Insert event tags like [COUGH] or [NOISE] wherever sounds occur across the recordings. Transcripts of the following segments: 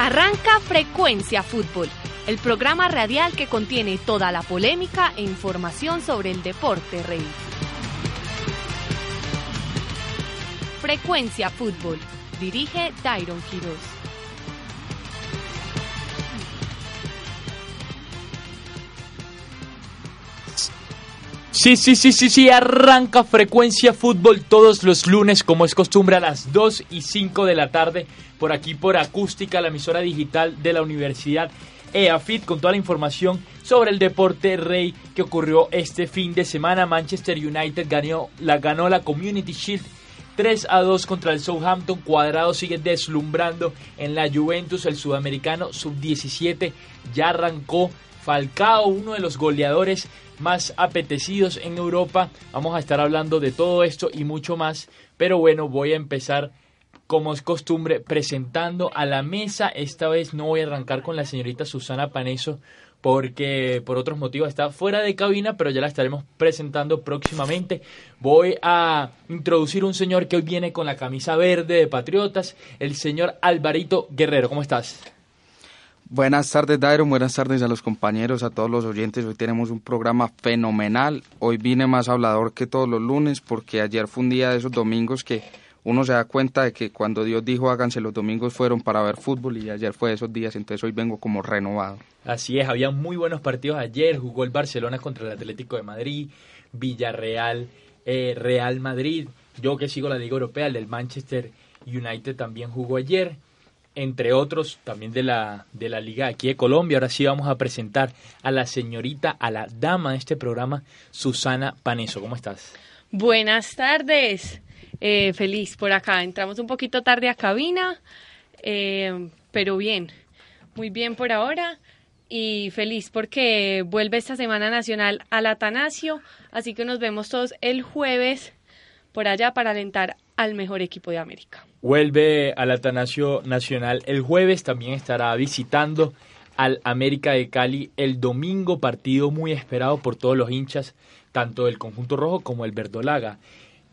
Arranca Frecuencia Fútbol, el programa radial que contiene toda la polémica e información sobre el deporte rey. Frecuencia Fútbol, dirige Tyron Quiroz. Sí, sí, sí, sí, sí, arranca frecuencia fútbol todos los lunes, como es costumbre, a las 2 y 5 de la tarde, por aquí por Acústica, la emisora digital de la Universidad EAFIT, con toda la información sobre el deporte rey que ocurrió este fin de semana. Manchester United ganó la, ganó la Community Shield 3 a 2 contra el Southampton. Cuadrado sigue deslumbrando en la Juventus, el sudamericano sub-17 ya arrancó. Falcao, uno de los goleadores más apetecidos en Europa. Vamos a estar hablando de todo esto y mucho más. Pero bueno, voy a empezar como es costumbre presentando a la mesa. Esta vez no voy a arrancar con la señorita Susana Paneso porque por otros motivos está fuera de cabina, pero ya la estaremos presentando próximamente. Voy a introducir un señor que hoy viene con la camisa verde de Patriotas, el señor Alvarito Guerrero. ¿Cómo estás? Buenas tardes, Dairo. Buenas tardes a los compañeros, a todos los oyentes. Hoy tenemos un programa fenomenal. Hoy vine más hablador que todos los lunes porque ayer fue un día de esos domingos que uno se da cuenta de que cuando Dios dijo háganse los domingos fueron para ver fútbol y ayer fue de esos días, entonces hoy vengo como renovado. Así es, había muy buenos partidos ayer. Jugó el Barcelona contra el Atlético de Madrid, Villarreal, eh, Real Madrid. Yo que sigo la Liga Europea, el del Manchester United también jugó ayer entre otros también de la, de la Liga aquí de Colombia. Ahora sí vamos a presentar a la señorita, a la dama de este programa, Susana Paneso. ¿Cómo estás? Buenas tardes. Eh, feliz por acá. Entramos un poquito tarde a cabina, eh, pero bien. Muy bien por ahora. Y feliz porque vuelve esta Semana Nacional al Atanasio. Así que nos vemos todos el jueves por allá para alentar al mejor equipo de América. Vuelve al Atanasio Nacional el jueves, también estará visitando al América de Cali el domingo, partido muy esperado por todos los hinchas, tanto del conjunto rojo como el verdolaga.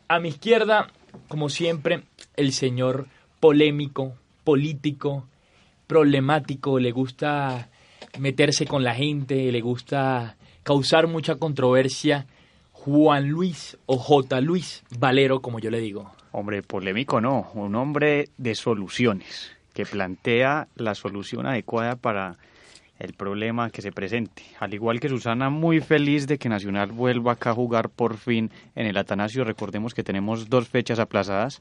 A mi izquierda, como siempre, el señor polémico, político, problemático, le gusta meterse con la gente, le gusta causar mucha controversia, Juan Luis o J. Luis Valero, como yo le digo. Hombre, polémico no, un hombre de soluciones, que plantea la solución adecuada para el problema que se presente. Al igual que Susana, muy feliz de que Nacional vuelva acá a jugar por fin en el Atanasio. Recordemos que tenemos dos fechas aplazadas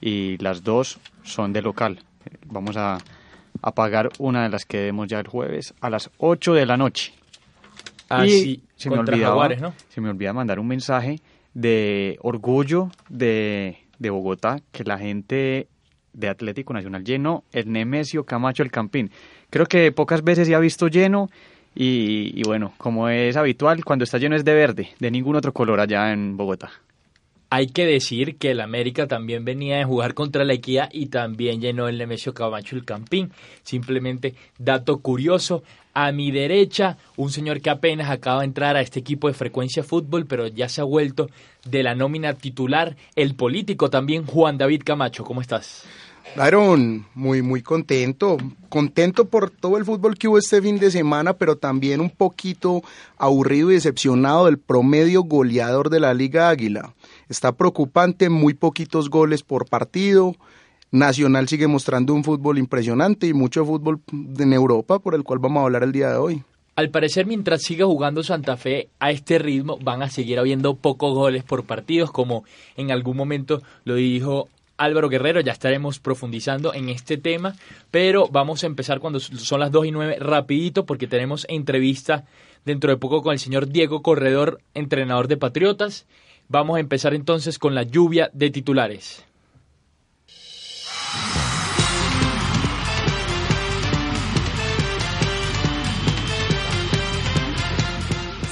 y las dos son de local. Vamos a, a pagar una de las que demos ya el jueves a las 8 de la noche. Así, y se me, olvidaba, se me olvida mandar un mensaje de orgullo de de Bogotá que la gente de Atlético Nacional llenó el Nemesio Camacho el Campín. Creo que pocas veces se ha visto lleno y, y, bueno, como es habitual, cuando está lleno es de verde, de ningún otro color allá en Bogotá. Hay que decir que el América también venía de jugar contra la Equidad y también llenó el Nemesio Camacho el Campín. Simplemente dato curioso, a mi derecha, un señor que apenas acaba de entrar a este equipo de frecuencia fútbol, pero ya se ha vuelto de la nómina titular, el político también, Juan David Camacho. ¿Cómo estás? Byron, muy, muy contento. Contento por todo el fútbol que hubo este fin de semana, pero también un poquito aburrido y decepcionado del promedio goleador de la Liga Águila. Está preocupante, muy poquitos goles por partido. Nacional sigue mostrando un fútbol impresionante y mucho fútbol en Europa, por el cual vamos a hablar el día de hoy. Al parecer, mientras siga jugando Santa Fe a este ritmo, van a seguir habiendo pocos goles por partidos, como en algún momento lo dijo Álvaro Guerrero, ya estaremos profundizando en este tema, pero vamos a empezar cuando son las 2 y 9 rapidito porque tenemos entrevista dentro de poco con el señor Diego Corredor, entrenador de Patriotas. Vamos a empezar entonces con la lluvia de titulares.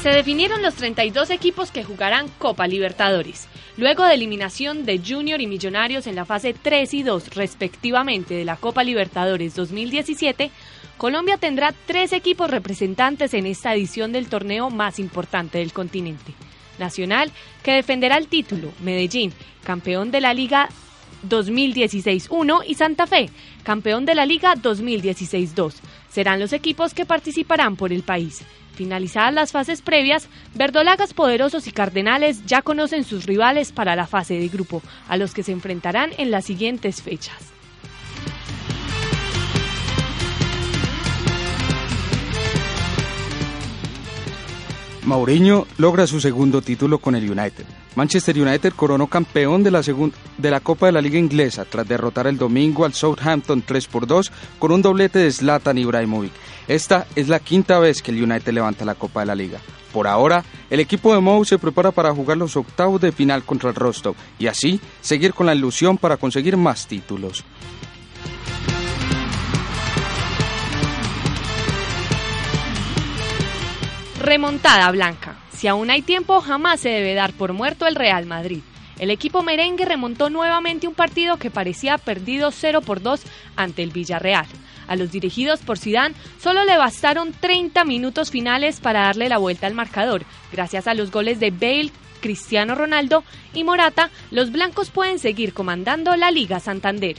Se definieron los 32 equipos que jugarán Copa Libertadores, luego de eliminación de Junior y Millonarios en la fase 3 y 2 respectivamente de la Copa Libertadores 2017. Colombia tendrá tres equipos representantes en esta edición del torneo más importante del continente. Nacional, que defenderá el título, Medellín, campeón de la Liga 2016-1 y Santa Fe, campeón de la Liga 2016-2. Serán los equipos que participarán por el país. Finalizadas las fases previas, Verdolagas Poderosos y Cardenales ya conocen sus rivales para la fase de grupo, a los que se enfrentarán en las siguientes fechas. Mourinho logra su segundo título con el United. Manchester United coronó campeón de la, de la Copa de la Liga Inglesa tras derrotar el domingo al Southampton 3 por 2 con un doblete de Zlatan Ibrahimovic. Esta es la quinta vez que el United levanta la Copa de la Liga. Por ahora, el equipo de Mou se prepara para jugar los octavos de final contra el Rostov y así seguir con la ilusión para conseguir más títulos. Remontada blanca. Si aún hay tiempo, jamás se debe dar por muerto el Real Madrid. El equipo merengue remontó nuevamente un partido que parecía perdido 0 por 2 ante el Villarreal. A los dirigidos por Zidane solo le bastaron 30 minutos finales para darle la vuelta al marcador. Gracias a los goles de Bale, Cristiano Ronaldo y Morata, los blancos pueden seguir comandando la Liga Santander.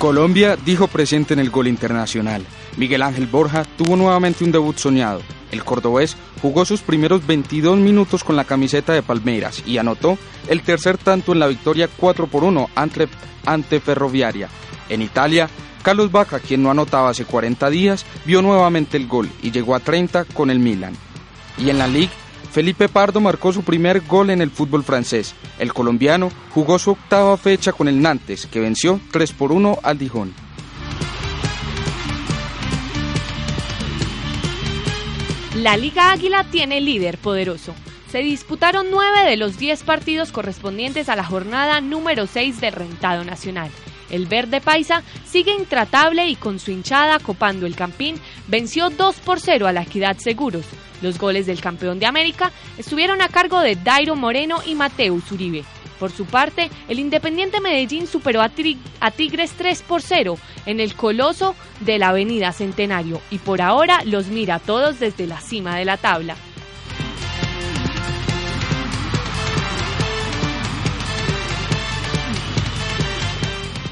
Colombia dijo presente en el gol internacional. Miguel Ángel Borja tuvo nuevamente un debut soñado. El cordobés jugó sus primeros 22 minutos con la camiseta de Palmeiras y anotó el tercer tanto en la victoria 4 por 1 ante, ante Ferroviaria. En Italia, Carlos Vaca, quien no anotaba hace 40 días, vio nuevamente el gol y llegó a 30 con el Milan. Y en la Liga, Felipe Pardo marcó su primer gol en el fútbol francés. El colombiano jugó su octava fecha con el Nantes, que venció 3 por 1 al Dijon. La Liga Águila tiene líder poderoso. Se disputaron nueve de los diez partidos correspondientes a la jornada número 6 del Rentado Nacional. El verde paisa sigue intratable y con su hinchada copando el campín venció 2 por 0 a la Equidad Seguros. Los goles del campeón de América estuvieron a cargo de Dairo Moreno y Mateus Uribe. Por su parte, el Independiente Medellín superó a, Tigres 3 por 0 en el coloso de la Avenida Centenario y por ahora los mira a todos desde la cima de la tabla.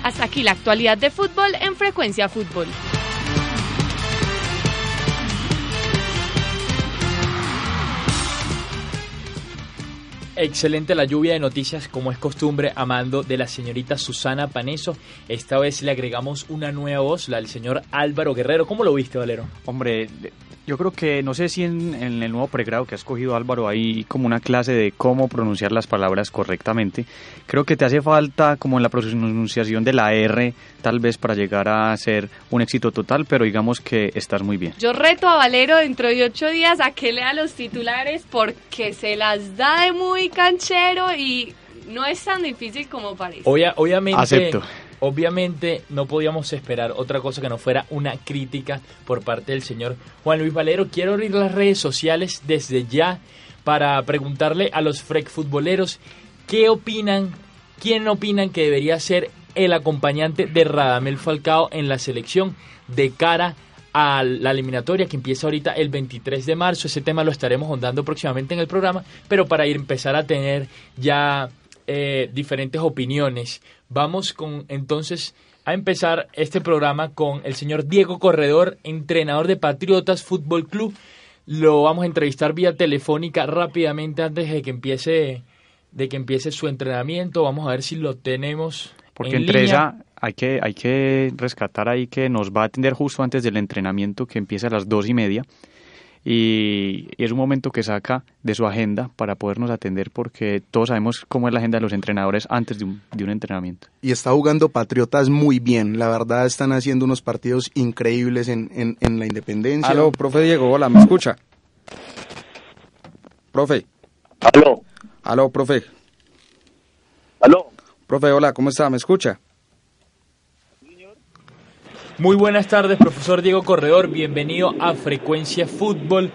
Hasta aquí la actualidad de fútbol en Frecuencia Fútbol. Excelente la lluvia de noticias, como es costumbre, amando de la señorita Susana Paneso. Esta vez le agregamos una nueva voz, la del señor Álvaro Guerrero. ¿Cómo lo viste, Valero? Hombre, yo creo que, no sé si en, el nuevo pregrado que ha escogido Álvaro hay como una clase de cómo pronunciar las palabras correctamente. Creo que te hace falta como en la pronunciación de la R, tal vez para llegar a ser un éxito total, pero digamos que estás muy bien. Yo reto a Valero dentro de ocho días a que lea los titulares porque se las da de muy canchero y no es tan difícil como parece. obviamente. Acepto obviamente no podíamos esperar otra cosa que no fuera una crítica por parte del señor Juan Luis Valero. Quiero abrir las redes sociales desde ya para preguntarle a los frec futboleros qué opinan, quién opinan que debería ser el acompañante de Radamel Falcao en la selección de cara a la eliminatoria que empieza ahorita el 23 de marzo. Ese tema lo estaremos ondando próximamente en el programa, pero para ir empezar a tener ya eh, diferentes opiniones. Vamos con entonces a empezar este programa con el señor Diego Corredor, entrenador de Patriotas Fútbol Club. Lo vamos a entrevistar vía telefónica rápidamente antes de que empiece de que empiece su entrenamiento. Vamos a ver si lo tenemos. Porque entre esa hay que, hay que rescatar ahí que nos va a atender justo antes del entrenamiento que empieza a las dos y media y, es un momento que saca de su agenda para podernos atender porque todos sabemos cómo es la agenda de los entrenadores antes de un, de un entrenamiento. Y está jugando Patriotas muy bien, la verdad están haciendo unos partidos increíbles en, en, la Independencia. Aló, profe Diego, hola, ¿me escucha? Profe. Aló. Aló, profe. Aló. Profe, hola, ¿cómo está? ¿Me escucha? Muy buenas tardes, profesor Diego Corredor. Bienvenido a Frecuencia Fútbol.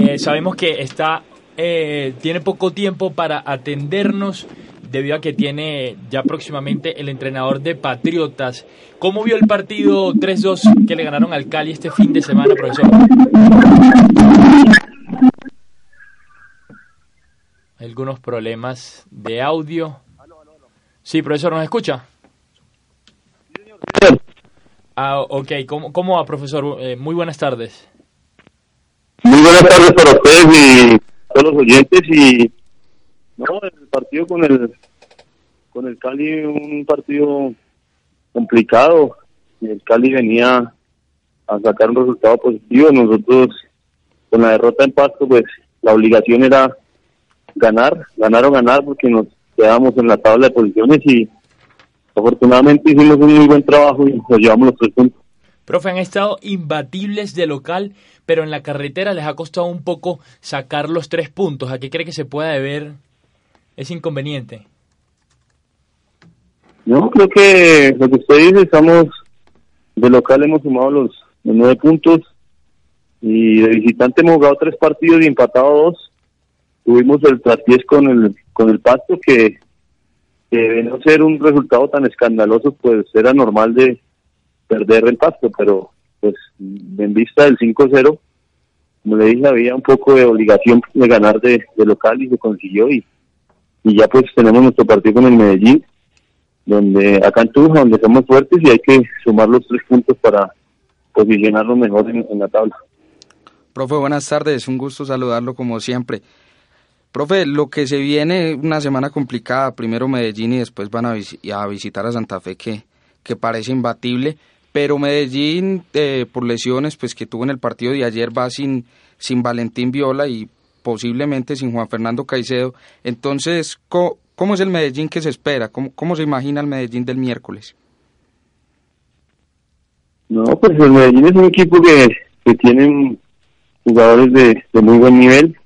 Eh, sabemos que está eh, tiene poco tiempo para atendernos debido a que tiene ya próximamente el entrenador de Patriotas. ¿Cómo vio el partido 3-2 que le ganaron al Cali este fin de semana, profesor? Algunos problemas de audio. Sí, profesor, ¿nos escucha? Ah, ok. ¿Cómo, cómo va, profesor? Eh, muy buenas tardes. Muy buenas tardes para ustedes y todos los oyentes y no, el partido con el con el Cali un partido complicado y el Cali venía a sacar un resultado positivo. Nosotros con la derrota en Pasto pues la obligación era ganar, ganar o ganar porque nos quedamos en la tabla de posiciones y afortunadamente hicimos un muy buen trabajo y nos llevamos los tres puntos. Profe, han estado imbatibles de local, pero en la carretera les ha costado un poco sacar los tres puntos. ¿A qué cree que se pueda deber ese inconveniente? No, creo que lo que usted dice, estamos de local hemos sumado los, nueve puntos y de visitante hemos jugado tres partidos y empatado dos. Tuvimos el traspiés con el con el Pasto que, que de no ser un resultado tan escandaloso, pues era normal de perder el pasto, pero pues en vista del 5-0, como le dije, había un poco de obligación de ganar de, local y se consiguió y, y ya pues tenemos nuestro partido con el Medellín, donde acá en Tuja, donde somos fuertes y hay que sumar los tres puntos para posicionarnos mejor en, la tabla. Profe, buenas tardes, un gusto saludarlo como siempre. Profe, lo que se viene, una semana complicada, primero Medellín y después van a, a visitar a Santa Fe, que, que parece imbatible pero Medellín eh, por lesiones pues que tuvo en el partido de ayer va sin sin Valentín Viola y posiblemente sin Juan Fernando Caicedo entonces ¿cómo, es el Medellín que se espera? ¿Cómo, ¿Cómo se imagina el Medellín del miércoles? No, pues el Medellín es un equipo que, que tiene jugadores de, de muy buen nivel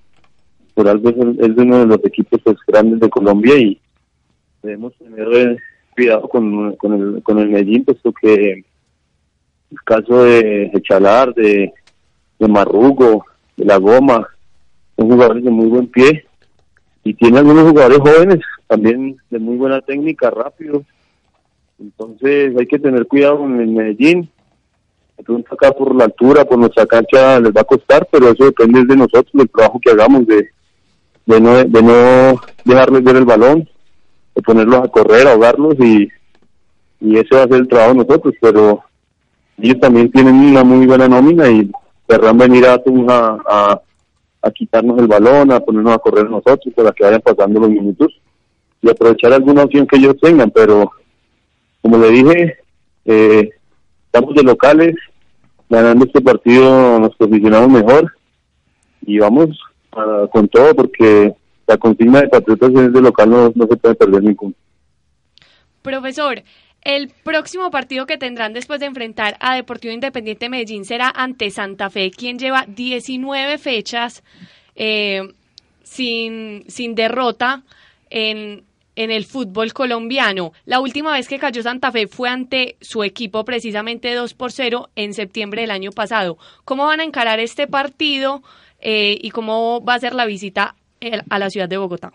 por algo es, uno de los equipos pues, grandes de Colombia y debemos tener eh, cuidado con, con, el, con el Medellín puesto que el caso de Echalar, de, de Marrugo, de La Goma, son jugadores de muy buen pie y tiene algunos jugadores jóvenes también de muy buena técnica, rápido. Entonces hay que tener cuidado con el Medellín. De acá por la altura, por nuestra cancha les va a costar, pero eso depende de nosotros, del trabajo que hagamos, de, de, no, de no dejarles ver el balón, de ponerlos a correr, ahogarlos y, y ese va a ser el trabajo de nosotros, pero ellos también tienen una muy buena nómina y querrán venir a, a, a, quitarnos el balón, a ponernos a correr nosotros para que vayan pasando los minutos y aprovechar alguna opción que ellos tengan, pero como le dije, eh, estamos de locales, ganando este partido nos posicionamos mejor y vamos con todo porque la consigna de Patriotas es de local, no, no se puede perder ningún. Profesor, el próximo partido que tendrán después de enfrentar a Deportivo Independiente Medellín será ante Santa Fe, quien lleva 19 fechas eh, sin, sin derrota en, en el fútbol colombiano. La última vez que cayó Santa Fe fue ante su equipo precisamente 2 por 0 en septiembre del año pasado. ¿Cómo van a encarar este partido eh, y cómo va a ser la visita eh, a la ciudad de Bogotá?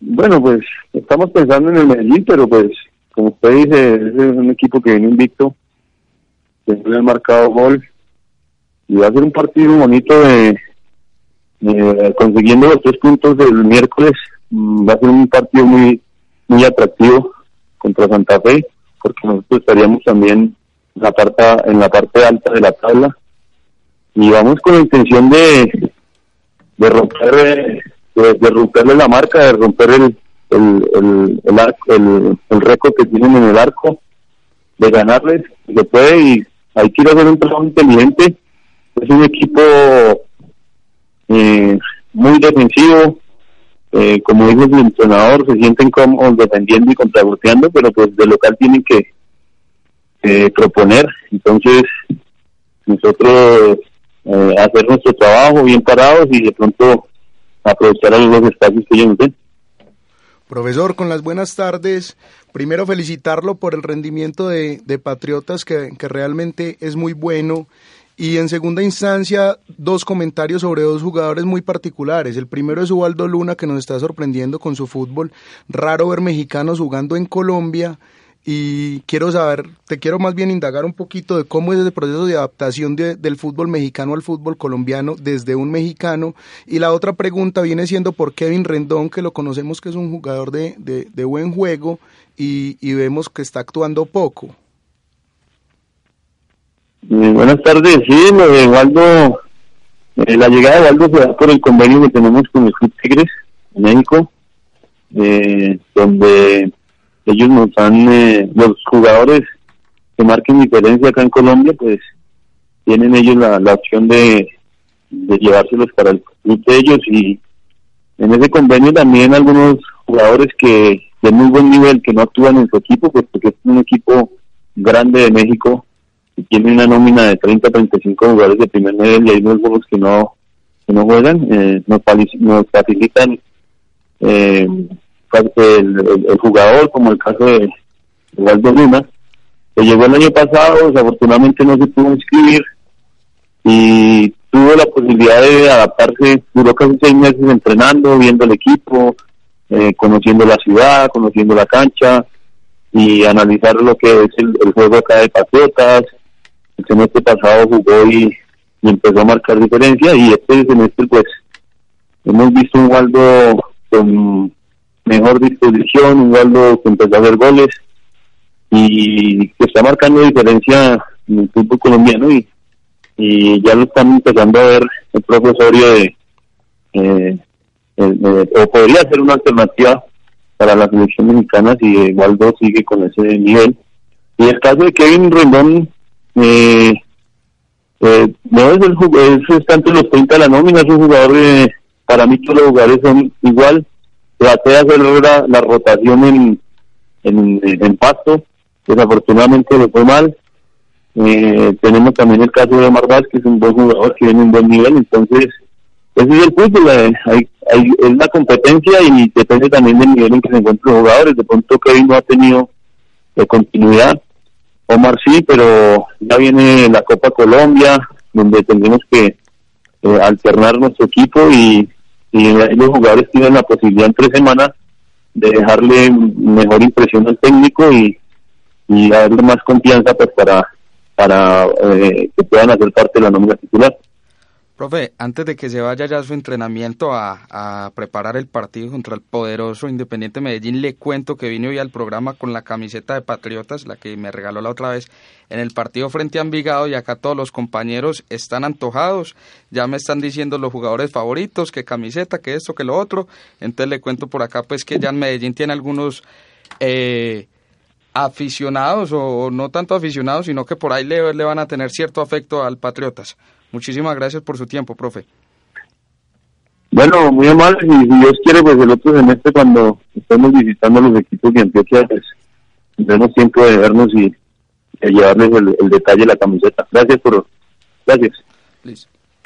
Bueno, pues estamos pensando en el Medellín, pero pues como usted dice, es un equipo que viene invicto, que le ha marcado gol y va a ser un partido bonito de, consiguiendo los tres puntos del miércoles. Mm, va a ser un partido muy muy atractivo contra Santa Fe, porque nosotros estaríamos también en la parte en la parte alta de la tabla y vamos con la intención de de romper eh, de, romperle la marca, de romper el, el, el, el, el, récord que tienen en el arco, de ganarles, se puede y hay que ir a hacer un trabajo inteligente. Es un equipo eh, muy defensivo, eh, como dijo el entrenador, se sienten como defendiendo y contragolpeando, pero pues de local tienen que eh, proponer. Entonces, nosotros eh, hacer nuestro trabajo bien parados y de pronto aprovechar los espacios que yo no Profesor, con las buenas tardes. Primero felicitarlo por el rendimiento de, Patriotas, que, que, realmente es muy bueno. Y en segunda instancia, dos comentarios sobre dos jugadores muy particulares. El primero es Ubaldo Luna, que nos está sorprendiendo con su fútbol. Raro ver mexicanos jugando en Colombia y quiero saber, te quiero más bien indagar un poquito de cómo es ese proceso de adaptación del fútbol mexicano al fútbol colombiano desde un mexicano. Y la otra pregunta viene siendo por Kevin Rendón, que lo conocemos que es un jugador de, de, buen juego y, vemos que está actuando poco. Eh, buenas tardes, sí, lo de Waldo, eh, la llegada de Waldo se da por el convenio que tenemos con el Club Tigres en México, eh, donde ellos nos han, eh, los jugadores que marquen diferencia acá en Colombia, pues tienen ellos la, la opción de, de llevárselos para el club de ellos y en ese convenio también algunos jugadores que de muy buen nivel que no actúan en su equipo, pues porque es un equipo grande de México y tiene una nómina de 30 a 35 jugadores de primer nivel y hay algunos que no que no juegan, eh, nos, nos facilitan eh, el, jugador, como el caso de, Waldo Luna, que llegó el año pasado, desafortunadamente no se pudo inscribir y tuvo la posibilidad de adaptarse, duró casi seis meses entrenando, viendo el equipo, eh, conociendo la ciudad, conociendo la cancha y analizar lo que es el, juego acá de Patriotas. El semestre pasado jugó y, y empezó a marcar diferencia y este semestre pues hemos visto un Waldo con mejor disposición, que empezó a hacer goles y que está marcando diferencia en el fútbol colombiano y, y ya lo están empezando a ver el profesorio de, eh, o podría ser una alternativa para la selección mexicana si Waldo sigue con ese nivel. Y el caso de Kevin Rendón, eh, eh, no es el es tanto los 30 de la nómina, es un jugador, para mí todos los jugadores son igual, traté de hacer la, rotación en, en, en, pasto, desafortunadamente le fue mal. Eh, tenemos también el caso de Omar Vázquez, un buen jugador que viene en buen nivel, entonces ese es el fútbol, eh, hay, hay, es la competencia y depende también del nivel en que se encuentran los jugadores. De pronto Kevin no ha tenido de continuidad, Omar sí, pero ya viene la Copa Colombia, donde tendremos que eh, alternar nuestro equipo y y los jugadores tienen la posibilidad en tres semanas de dejarle mejor impresión al técnico y, y darle más confianza pues para para eh, que puedan hacer parte de la nómina titular. Profe, antes de que se vaya ya su entrenamiento a, preparar el partido contra el poderoso Independiente Medellín, le cuento que vine hoy al programa con la camiseta de Patriotas, la que me regaló la otra vez en el partido frente a Envigado y acá todos los compañeros están antojados, ya me están diciendo los jugadores favoritos, que camiseta, que esto, que lo otro, entonces le cuento por acá pues que ya en Medellín tiene algunos... Eh, aficionados o, no tanto aficionados, sino que por ahí le van a tener cierto afecto al Patriotas. Muchísimas gracias por su tiempo, profe. Bueno, muy amable, y si Dios quiere, pues el otro semestre cuando estemos visitando los equipos de Antioquia, pues tendremos tiempo de vernos y de llevarles el, detalle de la camiseta. Gracias por... Gracias.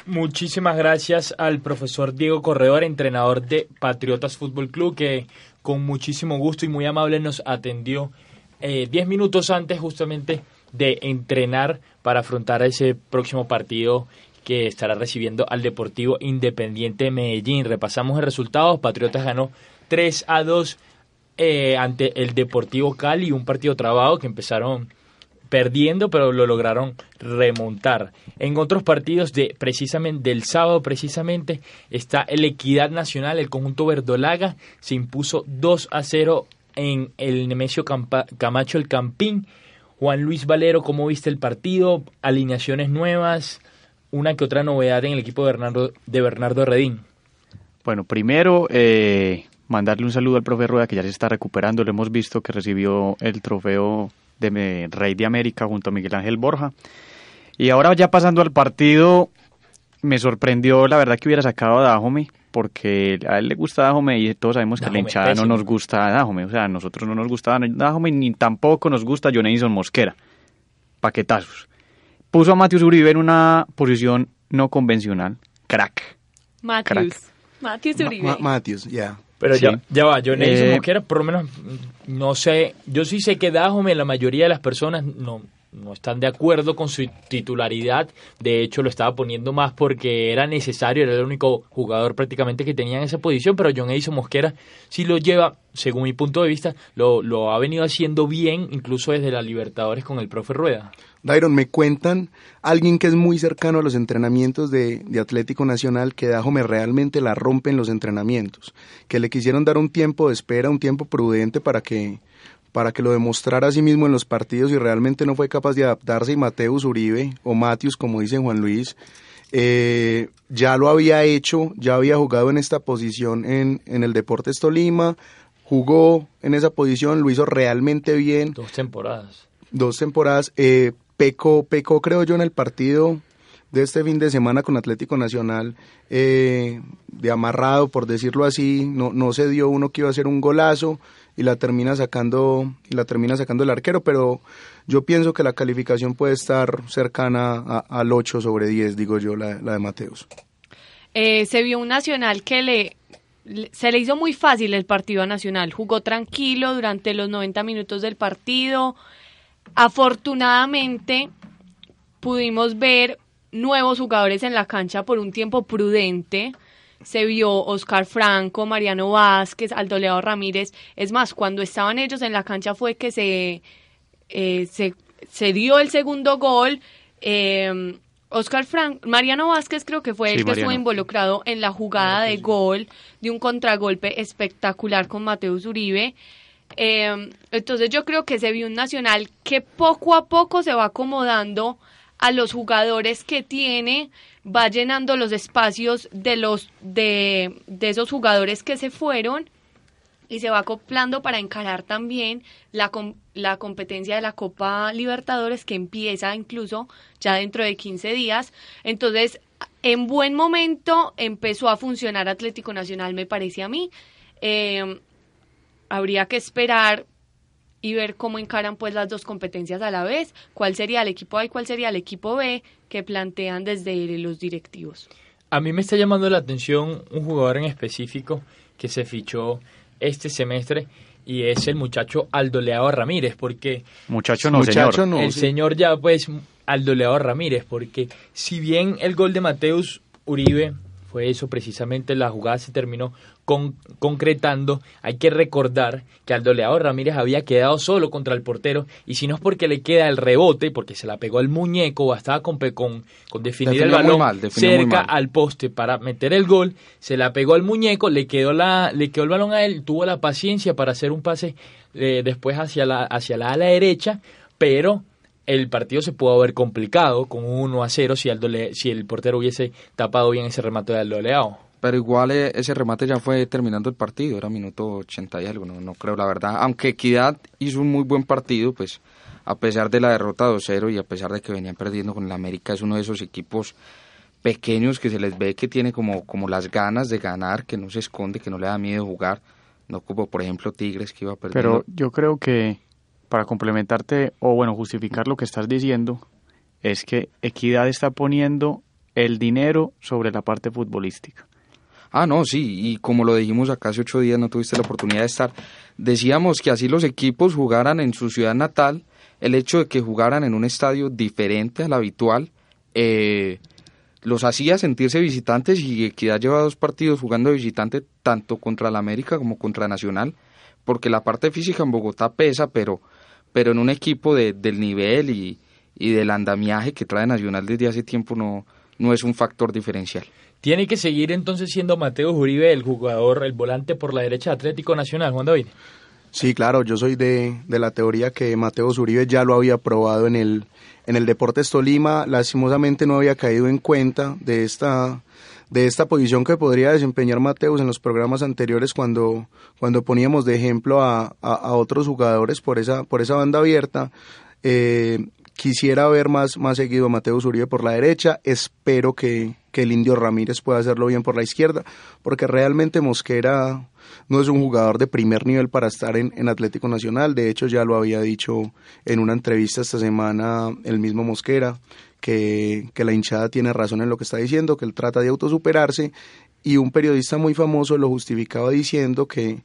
Muchísimas gracias al profesor Diego Corredor, entrenador de Patriotas Fútbol Club, que con muchísimo gusto y muy amable nos atendió 10 eh, minutos antes justamente de entrenar para afrontar ese próximo partido que estará recibiendo al Deportivo Independiente Medellín. Repasamos el resultado. Patriotas ganó 3 a 2 eh, ante el Deportivo Cali, un partido trabado que empezaron perdiendo, pero lo lograron remontar. En otros partidos de precisamente del sábado precisamente está el Equidad Nacional, el conjunto verdolaga se impuso 2 a 0 en el Nemesio Camacho el Campín Juan Luis Valero, ¿cómo viste el partido? Alineaciones nuevas, una que otra novedad en el equipo de Bernardo, Redín. Bueno, primero eh, mandarle un saludo al profe Rueda que ya se está recuperando. Lo hemos visto que recibió el trofeo de Rey de América junto a Miguel Ángel Borja. Y ahora ya pasando al partido, me sorprendió la verdad que hubiera sacado a Dajome porque a él le gusta Dajome y todos sabemos que a la hinchada no nos gusta Dajome. O sea, a nosotros no nos gusta Dajome ni tampoco nos gusta Jonathan Mosquera. Paquetazos. Puso a Matius Uribe en una posición no convencional. Crack. Matius. Matius Uribe. Matius, ya. Pero ya, ya va, yo eh, Mosquera, por lo menos, no sé, yo sí sé que Dajome, la mayoría de las personas no, no están de acuerdo con su titularidad. De hecho, lo estaba poniendo más porque era necesario, era el único jugador prácticamente que tenía en esa posición, pero John Edison Mosquera sí lo lleva, según mi punto de vista, lo, ha venido haciendo bien, incluso desde la Libertadores con el profe Rueda. Dairon, me cuentan alguien que es muy cercano a los entrenamientos de, de Atlético Nacional, que Dajome realmente la rompe en los entrenamientos, que le quisieron dar un tiempo de espera, un tiempo prudente para que para que lo demostrara a sí mismo en los partidos y realmente no fue capaz de adaptarse y Mateus Uribe o Matius, como dice Juan Luis, eh, ya lo había hecho, ya había jugado en esta posición en, en el Deportes Tolima, jugó en esa posición, lo hizo realmente bien. Dos temporadas. Dos temporadas. Eh, pecó, pecó, creo yo, en el partido de este fin de semana con Atlético Nacional, eh, de amarrado, por decirlo así, no, no se dio uno que iba a hacer un golazo y la termina sacando y la termina sacando el arquero, pero yo pienso que la calificación puede estar cercana al 8 sobre 10, digo yo, la, de Mateus. Eh, se vio un Nacional que le, se le hizo muy fácil el partido a Nacional, jugó tranquilo durante los 90 minutos del partido. Afortunadamente pudimos ver nuevos jugadores en la cancha por un tiempo prudente se vio Oscar Franco, Mariano Vázquez, Aldo Ramírez. Es más, cuando estaban ellos en la cancha fue que se, eh, se, dio el segundo gol. Eh, Oscar Franco, Mariano Vázquez creo que fue el que estuvo involucrado en la jugada de gol, de un contragolpe espectacular con Mateus Uribe. Eh, entonces yo creo que se vio un Nacional que poco a poco se va acomodando a los jugadores que tiene, va llenando los espacios de los de, de esos jugadores que se fueron y se va acoplando para encarar también la, la competencia de la Copa Libertadores que empieza incluso ya dentro de 15 días. Entonces, en buen momento empezó a funcionar Atlético Nacional, me parece a mí. Eh, habría que esperar y ver cómo encaran pues las dos competencias a la vez, cuál sería el equipo A y cuál sería el equipo B que plantean desde los directivos. A mí me está llamando la atención un jugador en específico que se fichó este semestre y es el muchacho Aldo Leao Ramírez, porque... Muchacho no, señor. el señor ya pues Aldo Leao Ramírez, porque si bien el gol de Mateus Uribe fue eso precisamente, la jugada se terminó con, concretando. Hay que recordar que Aldo Ramírez había quedado solo contra el portero y si no es porque le queda el rebote, porque se la pegó al muñeco o estaba con, con, con definir el balón cerca al poste para meter el gol, se la pegó al muñeco, le quedó, la, le quedó el balón a él, tuvo la paciencia para hacer un pase eh, después hacia la, hacia la ala derecha, pero el partido se pudo haber complicado con un 1 a 0 si, Aldo si el portero hubiese tapado bien ese remate de Aldo Leao. Pero igual eh, ese remate ya fue terminando el partido, era minuto 80 y algo, no, creo la verdad. Aunque Equidad hizo un muy buen partido, pues a pesar de la derrota 2-0 y a pesar de que venían perdiendo con el América, es uno de esos equipos pequeños que se les ve que tiene como, como las ganas de ganar, que no se esconde, que no le da miedo jugar, no como por ejemplo Tigres que iba perdiendo. Pero yo creo que para complementarte o bueno, justificar lo que estás diciendo, es que Equidad está poniendo el dinero sobre la parte futbolística. Ah, no, sí, y como lo dijimos acá hace ocho días, no tuviste la oportunidad de estar. Decíamos que así los equipos jugaran en su ciudad natal, el hecho de que jugaran en un estadio diferente al habitual, eh, los hacía sentirse visitantes y Equidad lleva dos partidos jugando de visitante tanto contra la América como contra Nacional, porque la parte física en Bogotá pesa, pero pero en un equipo de, del nivel y, y del andamiaje que trae Nacional desde hace tiempo no, no es un factor diferencial. Tiene que seguir entonces siendo Mateo Uribe el jugador, el volante por la derecha Atlético Nacional, Juan David. Sí, claro, yo soy de, de la teoría que Mateo Uribe ya lo había probado en el, en el Deportes Tolima, lastimosamente no había caído en cuenta de esta de esta posición que podría desempeñar Mateus en los programas anteriores cuando, cuando poníamos de ejemplo a, a, otros jugadores por esa, por esa banda abierta. Eh, quisiera ver más, más seguido a Mateus Uribe por la derecha. Espero que, que el Indio Ramírez pueda hacerlo bien por la izquierda, porque realmente Mosquera no es un jugador de primer nivel para estar en, en, Atlético Nacional. De hecho, ya lo había dicho en una entrevista esta semana el mismo Mosquera, que, la hinchada tiene razón en lo que está diciendo, que él trata de autosuperarse y un periodista muy famoso lo justificaba diciendo que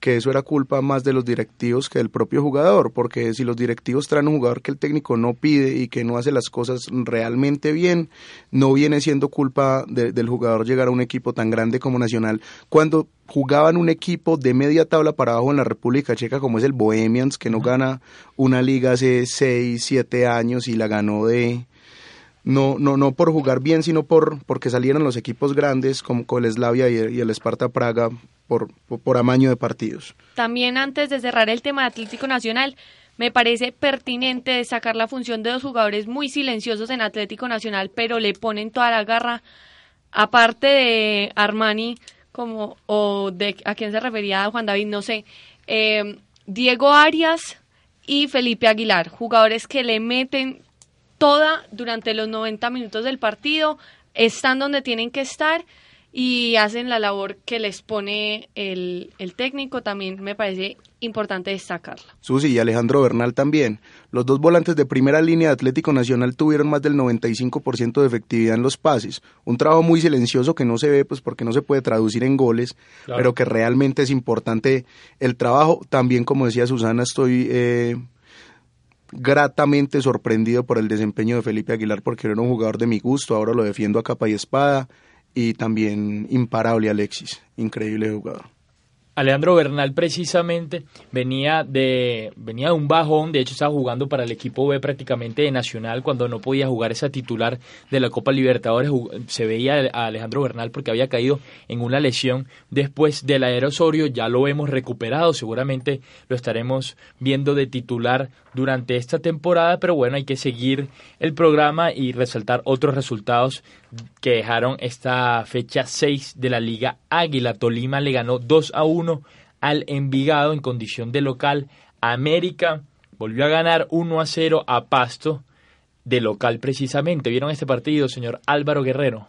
que eso era culpa más de los directivos que del propio jugador, porque si los directivos traen un jugador que el técnico no pide y que no hace las cosas realmente bien, no viene siendo culpa del jugador llegar a un equipo tan grande como Nacional. Cuando jugaban un equipo de media tabla para abajo en la República Checa, como es el Bohemians, que no gana una liga hace 6, 7 años y la ganó de, no, no, no por jugar bien, sino por porque salieron los equipos grandes como el Slavia y el, y el Sparta Praga por, por amaño de partidos. También antes de cerrar el tema de Atlético Nacional, me parece pertinente destacar la función de dos jugadores muy silenciosos en Atlético Nacional, pero le ponen toda la garra, aparte de Armani, como, o de a quién se refería Juan David, no sé, eh, Diego Arias y Felipe Aguilar, jugadores que le meten toda durante los 90 minutos del partido, están donde tienen que estar y hacen la labor que les pone el, el técnico, también me parece importante destacarla. Susi y Alejandro Bernal también. Los dos volantes de primera línea de Atlético Nacional tuvieron más del 95% de efectividad en los pases. Un trabajo muy silencioso que no se ve pues porque no se puede traducir en goles, pero que realmente es importante el trabajo. También, como decía Susana, estoy eh, gratamente sorprendido por el desempeño de Felipe Aguilar porque era un jugador de mi gusto, ahora lo defiendo a capa y espada y también imparable Alexis, increíble jugador. Alejandro Bernal precisamente venía de, venía de un bajón, de hecho estaba jugando para el equipo B prácticamente de Nacional cuando no podía jugar esa titular de la Copa Libertadores. Se veía a Alejandro Bernal porque había caído en una lesión después del aerosorio, ya lo hemos recuperado, seguramente lo estaremos viendo de titular durante esta temporada, pero bueno, hay que seguir el programa y resaltar otros resultados que dejaron esta fecha 6 de la Liga Águila. Tolima le ganó 2 a 1 al Envigado en condición de local. América volvió a ganar 1 a 0 a Pasto de local precisamente. ¿Vieron este partido, señor Álvaro Guerrero?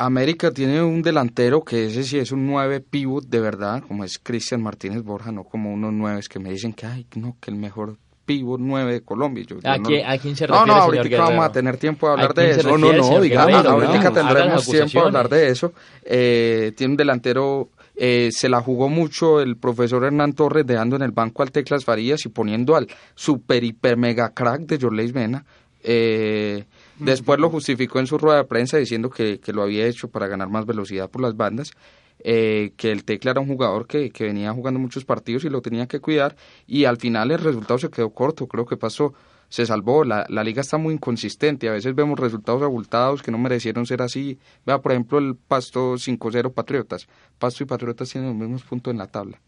América tiene un delantero que ese sí es un 9 pivot de verdad, como es Cristian Martínez Borja, no como unos 9 que me dicen que, ay, no, que el mejor pivot 9 de Colombia. Yo, ¿A, ¿A, quién, se refiere, No, no, ahorita vamos a tener tiempo de hablar de eso. No, no, no, digamos, ahorita tendremos tiempo de hablar de eso. Eh, tiene un delantero, eh, se la jugó mucho el profesor Hernán Torres dejando en el banco al Teclas Farías y poniendo al super, hiper, mega crack de Jorleis Mena. Eh, después lo justificó en su rueda de prensa diciendo que, que lo había hecho para ganar más velocidad por las bandas eh, que el Tecla era un jugador que, que, venía jugando muchos partidos y lo tenía que cuidar y al final el resultado se quedó corto, creo que pasó, se salvó, la, la liga está muy inconsistente, a veces vemos resultados abultados que no merecieron ser así, vea por ejemplo el Pasto 5-0 Patriotas, Pasto y Patriotas tienen los mismos puntos en la tabla.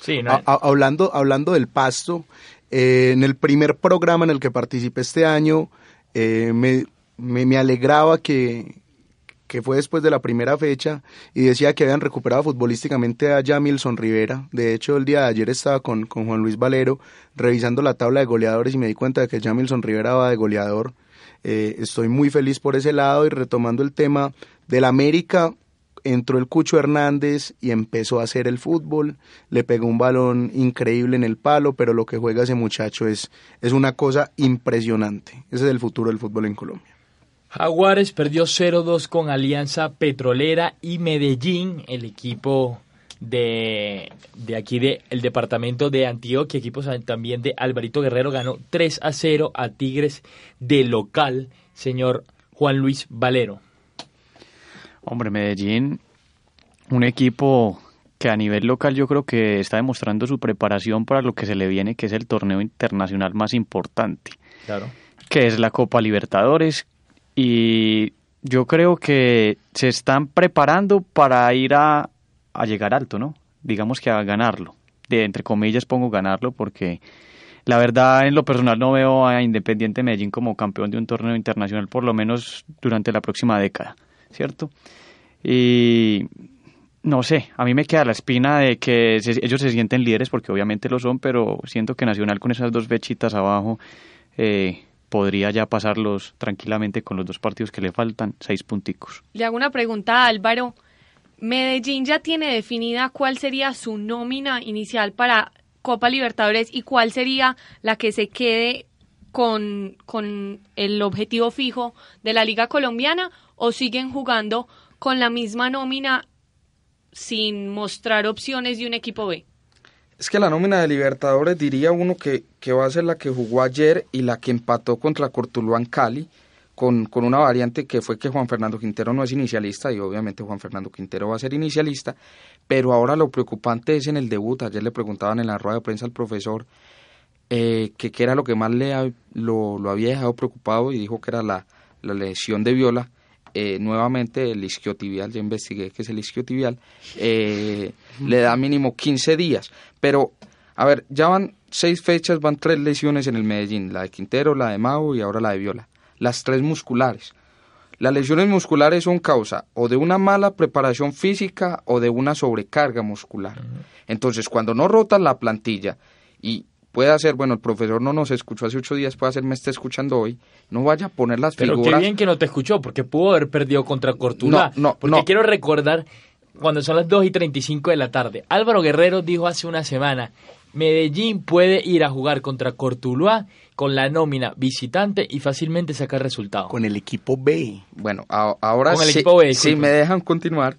Sí, no hablando, hablando del Pasto, eh, en el primer programa en el que participé este año, eh, me, me, me alegraba que, que fue después de la primera fecha, y decía que habían recuperado futbolísticamente a Jamilson Rivera. De hecho, el día de ayer estaba con, con Juan Luis Valero revisando la tabla de goleadores y me di cuenta de que Jamilson Rivera va de goleador. Eh, estoy muy feliz por ese lado y retomando el tema del América, entró el Cucho Hernández y empezó a hacer el fútbol, le pegó un balón increíble en el palo, pero lo que juega ese muchacho es, es una cosa impresionante. Ese es el futuro del fútbol en Colombia. Jaguares perdió 0-2 con Alianza Petrolera y Medellín, el equipo de, de aquí del el departamento de Antioquia, equipos también de Alvarito Guerrero, ganó 3 a 0 a Tigres de local, señor Juan Luis Valero. Hombre, Medellín, un equipo que a nivel local yo creo que está demostrando su preparación para lo que se le viene, que es el torneo internacional más importante. Claro. Que es la Copa Libertadores, y yo creo que se están preparando para ir a, a llegar alto, ¿no? Digamos que a ganarlo. De entre comillas pongo ganarlo porque la verdad en lo personal no veo a Independiente Medellín como campeón de un torneo internacional por lo menos durante la próxima década, ¿cierto? Y no sé, a mí me queda la espina de que ellos se sienten líderes porque obviamente lo son, pero siento que Nacional con esas dos fechitas abajo eh, podría ya pasarlos tranquilamente con los dos partidos que le faltan, seis punticos. Le hago una pregunta a Álvaro. Medellín ya tiene definida cuál sería su nómina inicial para Copa Libertadores y cuál sería la que se quede con, con el objetivo fijo de la Liga Colombiana o siguen jugando con la misma nómina sin mostrar opciones de un equipo B. Es que la nómina de Libertadores diría uno que, que va a ser la que jugó ayer y la que empató contra Cortuluá en Cali, con, con una variante que fue que Juan Fernando Quintero no es inicialista y obviamente Juan Fernando Quintero va a ser inicialista, pero ahora lo preocupante es en el debut. Ayer le preguntaban en la rueda de prensa al profesor eh, que qué era lo que más le, lo, lo había dejado preocupado y dijo que era la, la lesión de Viola eh, nuevamente el isquiotibial, ya investigué que es el isquiotibial, eh, le da mínimo 15 días. Pero, a ver, ya van seis fechas, van tres lesiones en el Medellín, la de Quintero, la de Mau y ahora la de Viola. Las tres musculares. Las lesiones musculares son causa o de una mala preparación física o de una sobrecarga muscular. Entonces, cuando no rotan la plantilla y puede hacer, bueno, el profesor no nos escuchó hace ocho días, puede hacer, me está escuchando hoy, no vaya a poner las Pero figuras. qué bien que no te escuchó, porque pudo haber perdido contra Cortuluá. No, no, porque no. quiero recordar, cuando son las 2 y 35 de la tarde, Álvaro Guerrero dijo hace una semana, Medellín puede ir a jugar contra Cortuluá con la nómina visitante y fácilmente sacar resultados. Con el equipo B. Bueno, a- ahora Con el sí- equipo B, si me dejan continuar.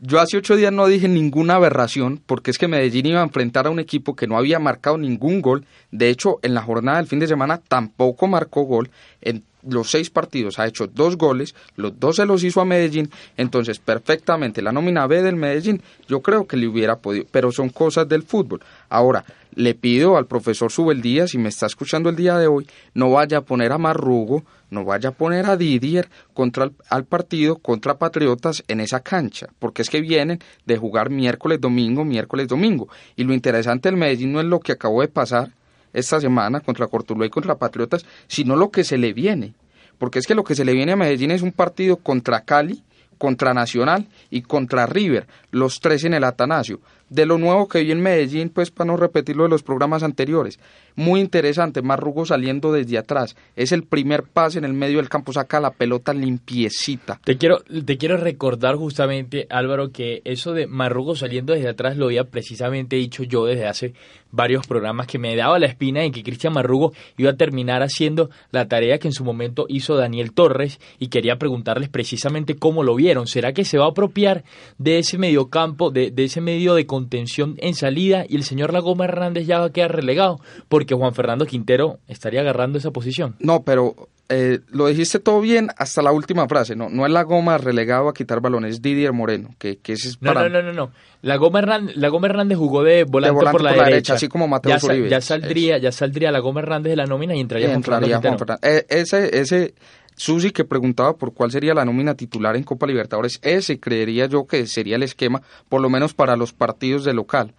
Yo hace ocho días no dije ninguna aberración, porque es que Medellín iba a enfrentar a un equipo que no había marcado ningún gol. De hecho, en la jornada del fin de semana tampoco marcó gol. En los seis partidos ha hecho dos goles, los dos se los hizo a Medellín. Entonces, perfectamente, la nómina B del Medellín, yo creo que le hubiera podido, pero son cosas del fútbol. Ahora, le pido al profesor Subeldía, si me está escuchando el día de hoy, no vaya a poner a Marrugo, no vaya a poner a Didier contra el- al partido contra Patriotas en esa cancha, porque es que vienen de jugar miércoles, domingo, miércoles, domingo. Y lo interesante del Medellín no es lo que acabó de pasar esta semana contra Cortuluá y contra Patriotas, sino lo que se le viene. Porque es que lo que se le viene a Medellín es un partido contra Cali, contra Nacional y contra River, los tres en el Atanasio. De lo nuevo que vi en Medellín, pues para no repetirlo de los programas anteriores, muy interesante, Marrugo saliendo desde atrás, es el primer pase en el medio del campo, saca la pelota limpiecita. Te quiero, te quiero recordar justamente, Álvaro, que eso de Marrugo saliendo desde atrás lo había precisamente dicho yo desde hace varios programas que me daba la espina en que Cristian Marrugo iba a terminar haciendo la tarea que en su momento hizo Daniel Torres y quería preguntarles precisamente cómo lo vieron. ¿Será que se va a apropiar de ese mediocampo, de, de ese medio de contención en salida y el señor Lagoma Hernández ya va a quedar relegado? Porque Juan Fernando Quintero estaría agarrando esa posición. No, pero eh, lo dijiste todo bien hasta la última frase, no, no es la goma relegado a quitar balones, es Didier Moreno, que, que ese es No, para... no, no, no, no. La Goma Hernández, la Goma Hernández jugó de volante, volante por, la, por la derecha. derecha, así como Mateus ya, Uribe. ya saldría, ya saldría la Goma Hernández de la nómina y entraría, Juan Fernando entraría Juan. Fernández. Eh, ese, ese Susi que preguntaba por cuál sería la nómina titular en Copa Libertadores, ese creería yo que sería el esquema, por lo menos para los partidos de local.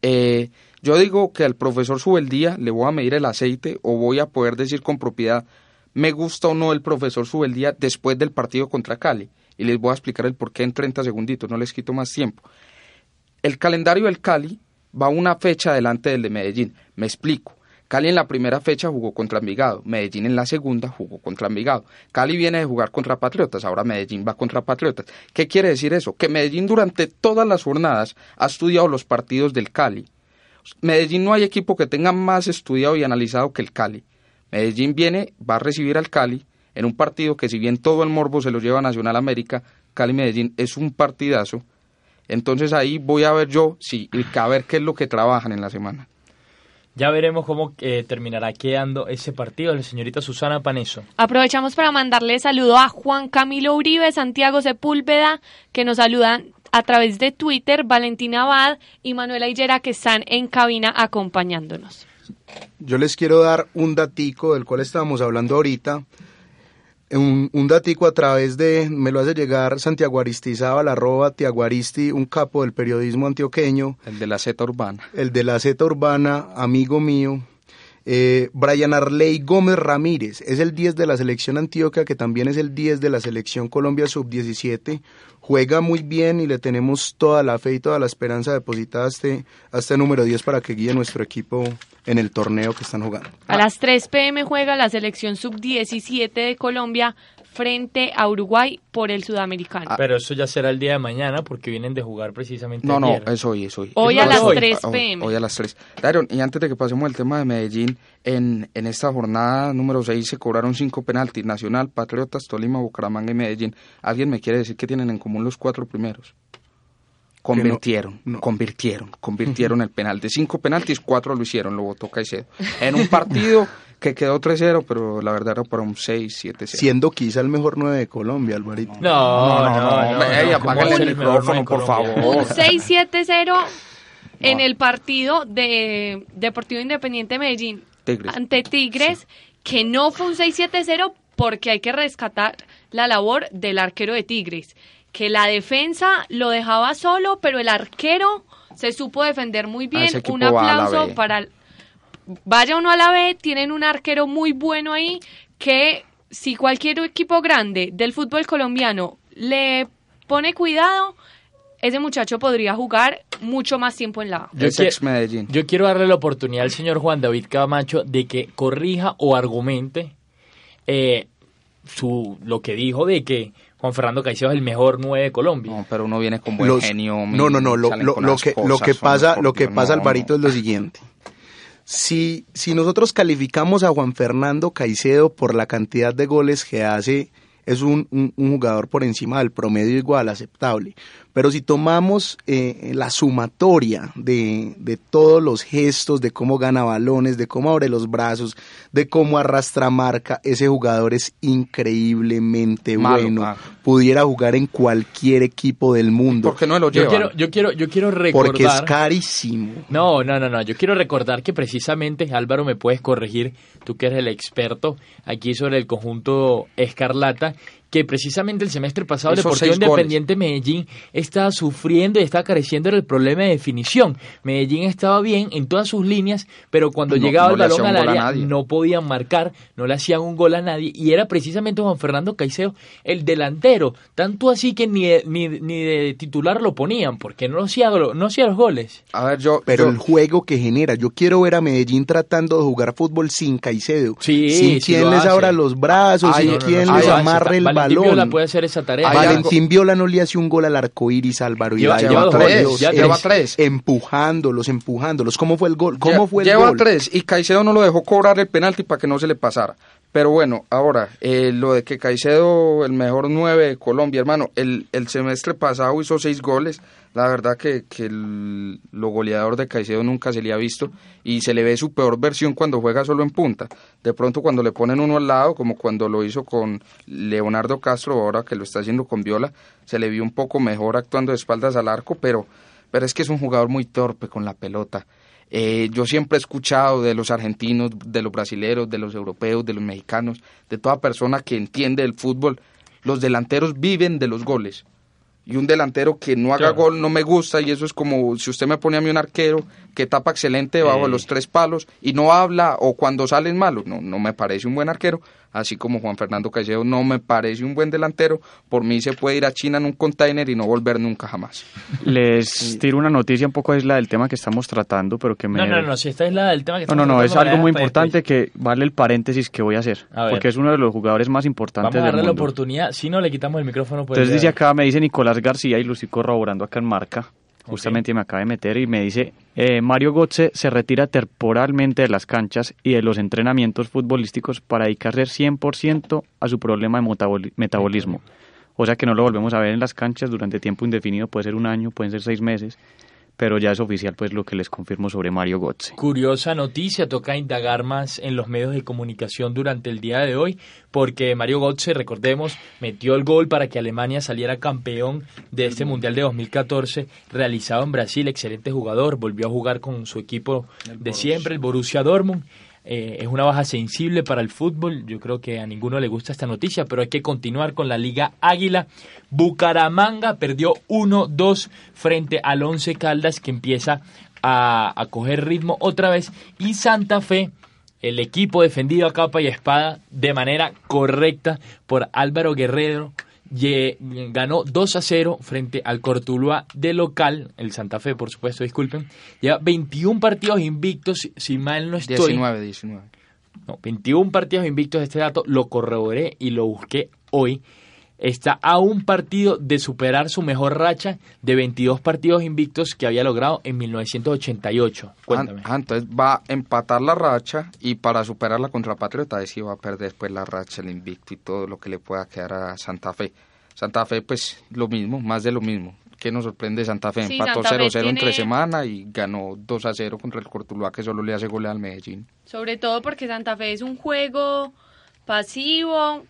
Eh, yo digo que al profesor Subeldía le voy a medir el aceite o voy a poder decir con propiedad me gusta o no el profesor Subeldía después del partido contra Cali. Y les voy a explicar el por qué en 30 segunditos, no les quito más tiempo. El calendario del Cali va una fecha adelante del de Medellín. Me explico. Cali en la primera fecha jugó contra Envigado, Medellín en la segunda jugó contra Envigado. Cali viene de jugar contra Patriotas, ahora Medellín va contra Patriotas. ¿Qué quiere decir eso? Que Medellín durante todas las jornadas ha estudiado los partidos del Cali. Medellín no hay equipo que tenga más estudiado y analizado que el Cali. Medellín viene, va a recibir al Cali en un partido que si bien todo el morbo se lo lleva a Nacional América, Cali-Medellín es un partidazo. Entonces ahí voy a ver yo, sí, y a ver qué es lo que trabajan en la semana. Ya veremos cómo eh, terminará quedando ese partido. La señorita Susana Paneso. Aprovechamos para mandarle saludo a Juan Camilo Uribe, Santiago Sepúlveda, que nos saludan a través de Twitter, Valentina Abad y Manuela Hillera, que están en cabina acompañándonos. Yo les quiero dar un datico del cual estábamos hablando ahorita. Un, un datico a través de, me lo hace llegar Santiago Aristizábal, arroba Tiaguaristi, un capo del periodismo antioqueño, El de la Z Urbana. el de la Z Urbana, amigo mío. Eh, Brian Arley Gómez Ramírez es el 10 de la selección Antioquia, que también es el 10 de la selección Colombia Sub-17. Juega muy bien y le tenemos toda la fe y toda la esperanza depositada a este, a este número 10 para que guíe nuestro equipo en el torneo que están jugando. A las 3 pm juega la selección sub-17 de Colombia frente a Uruguay por el sudamericano. Pero eso ya será el día de mañana porque vienen de jugar precisamente No, no, es hoy, es hoy. Hoy Es a las hoy. 3 Hoy- p.m.. Hoy a las 3. Dairon, y antes de que pasemos al tema de Medellín, en, en esta jornada número 6 se cobraron cinco penaltis, Nacional, Patriotas, Tolima, Bucaramanga y Medellín. ¿Alguien me quiere decir qué tienen en común los cuatro primeros? Convirtieron, convirtieron, convirtieron el penal. De cinco penaltis, cuatro lo hicieron, lo votó Caicedo. En un partido [LAUGHS] que quedó 3-0, pero la verdad era para un 6-7-0. Siendo quizá el mejor 9 de Colombia, Alvarito. No, no, no. no, Ey, apágale el micrófono, por favor. Un [LAUGHS] 6-7-0 en el partido de Deportivo Independiente Medellín Tigres. ante Tigres, que no fue un 6-7-0 porque hay que rescatar la labor del arquero de Tigres, que la defensa lo dejaba solo, pero el arquero se supo defender muy Ah, bien. Un aplauso para el- vaya uno a la B, tienen un arquero muy bueno ahí que si cualquier equipo grande del fútbol colombiano le pone cuidado, ese muchacho podría jugar mucho más tiempo en la. Yo Es quiero- ex Medellín. Yo quiero darle la oportunidad al señor Juan David Camacho de que corrija o argumente eh, su lo que dijo de que Juan Fernando Caicedo es el mejor 9 de Colombia. No, pero uno viene con buen Los- genio. no, no, no. Lo, que, lo pasa, lo que pasa, no, Alvarito, no. es lo siguiente. Si, si nosotros calificamos a Juan Fernando Caicedo por la cantidad de goles que hace, es un, un- un jugador por encima del promedio igual, aceptable. Pero si tomamos eh, la sumatoria de, de todos los gestos, de cómo gana balones, de cómo abre los brazos, de cómo arrastra marca, ese jugador es increíblemente Malo, bueno. Pudiera jugar en cualquier equipo del mundo. ¿Por qué no lo Yo llevan? quiero, yo quiero, yo quiero recordar. Porque es carísimo. No, no, no, no. Yo quiero recordar que precisamente, Álvaro, me puedes corregir, tú que eres el experto aquí sobre el conjunto Escarlata, que precisamente el semestre pasado el Deportivo goles. Independiente Medellín estaba sufriendo y estaba careciendo del problema de definición. Medellín estaba bien en todas sus líneas, pero cuando No- llegaba no el balón al área nadie. no podían marcar, no le hacían un gol a nadie y era precisamente Juan Fernando Caicedo el delantero, tanto así que ni de, ni, ni de titular lo ponían porque no hacía, no hacía los goles. A ver, yo... Pero yo- el juego que genera, yo quiero ver a Medellín tratando de jugar fútbol sin Caicedo, Sí, sin sí quien lo les abra los brazos, Ay, sin no, no, quien no, les amarre el Valentín Viola puede hacer esa tarea. Valentín Viola no le hace un gol al arco iris Álvaro Lleva- lleva por tres, ya es lleva tres. Empujándolos, empujándolos. ¿Cómo fue el gol? ¿Cómo Lle- fue el Lleva gol? tres y Caicedo no lo dejó cobrar el penalti para que no se le pasara. Pero bueno, ahora, eh, lo de que Caicedo, el mejor nueve de Colombia, hermano, el, el semestre pasado hizo seis goles. La verdad que, que el- lo goleador de Caicedo nunca se le ha visto y se le ve su peor versión cuando juega solo en punta. De pronto cuando le ponen uno al lado, como cuando lo hizo con Leonardo Castro, ahora que lo está haciendo con Viola, se le vio un poco mejor actuando de espaldas al arco, pero, pero es que es un jugador muy torpe con la pelota. Eh, yo siempre he escuchado de los argentinos, de los brasileros, de los europeos, de los mexicanos, de toda persona que entiende el fútbol, los delanteros viven de los goles. Y un delantero que no haga Claro. gol no me gusta y eso es como si usted me pone a mí un arquero que tapa excelente bajo Eh. los tres palos y no habla o cuando salen malos, no, no me parece un buen arquero, así como Juan Fernando Caicedo no me parece un buen delantero, por mí se puede ir a China en un container y no volver nunca jamás. Les tiro una noticia un poco aisla del tema que estamos tratando, pero que me... No, no, no, si esta es la del tema que No, no, estamos no, es algo muy importante después. que vale el paréntesis que voy a hacer, A porque es uno de los jugadores más importantes Vamos a del darle la oportunidad, si no le quitamos el micrófono pues Entonces dice acá, me dice Nicolás García y lo estoy corroborando acá en marca, justamente me acaba de meter y me dice, eh, Mario Götze se retira temporalmente de las canchas y de los entrenamientos futbolísticos para dedicarse 100% a su problema de metaboli- metabolismo. O sea que no lo volvemos a ver en las canchas durante tiempo indefinido, puede ser un año, pueden ser seis meses, pero ya es oficial pues lo que les confirmo sobre Mario Götze. Curiosa noticia, toca indagar más en los medios de comunicación durante el día de hoy, porque Mario Götze, recordemos, metió el gol para que Alemania saliera campeón de este Mundial de 2014 realizado en Brasil, excelente jugador, volvió a jugar con su equipo de siempre, el Borussia Dortmund. Eh, es una baja sensible para el fútbol. Yo creo que a ninguno le gusta esta noticia, pero hay que continuar con la Liga Águila. Bucaramanga perdió 1-2 frente al Once Caldas que empieza a, a coger ritmo otra vez. Y Santa Fe, el equipo defendido a capa y espada de manera correcta por Álvaro Guerrero, ganó 2 a 0 frente al Cortuluá de local, el Santa Fe, por supuesto, disculpen. Lleva 21 partidos invictos, si- mal no estoy. 19, 19. No, 21 partidos invictos, este dato lo corroboré y lo busqué hoy. Está a un partido de superar su mejor racha de 22 partidos invictos que había logrado en 1988. Cuéntame. Ah, entonces va a empatar la racha y para superarla contra Patriota, sí va a perder después la racha, el invicto y todo lo que le pueda quedar a Santa Fe. Santa Fe, pues lo mismo, más de lo mismo. ¿Qué nos sorprende Santa Fe? Sí, Empató Santa Fe 0-0 entre tiene- semana y ganó 2-0 contra el Cortuluá que solo le hace goles al Medellín. Sobre todo porque Santa Fe es un juego pasivo,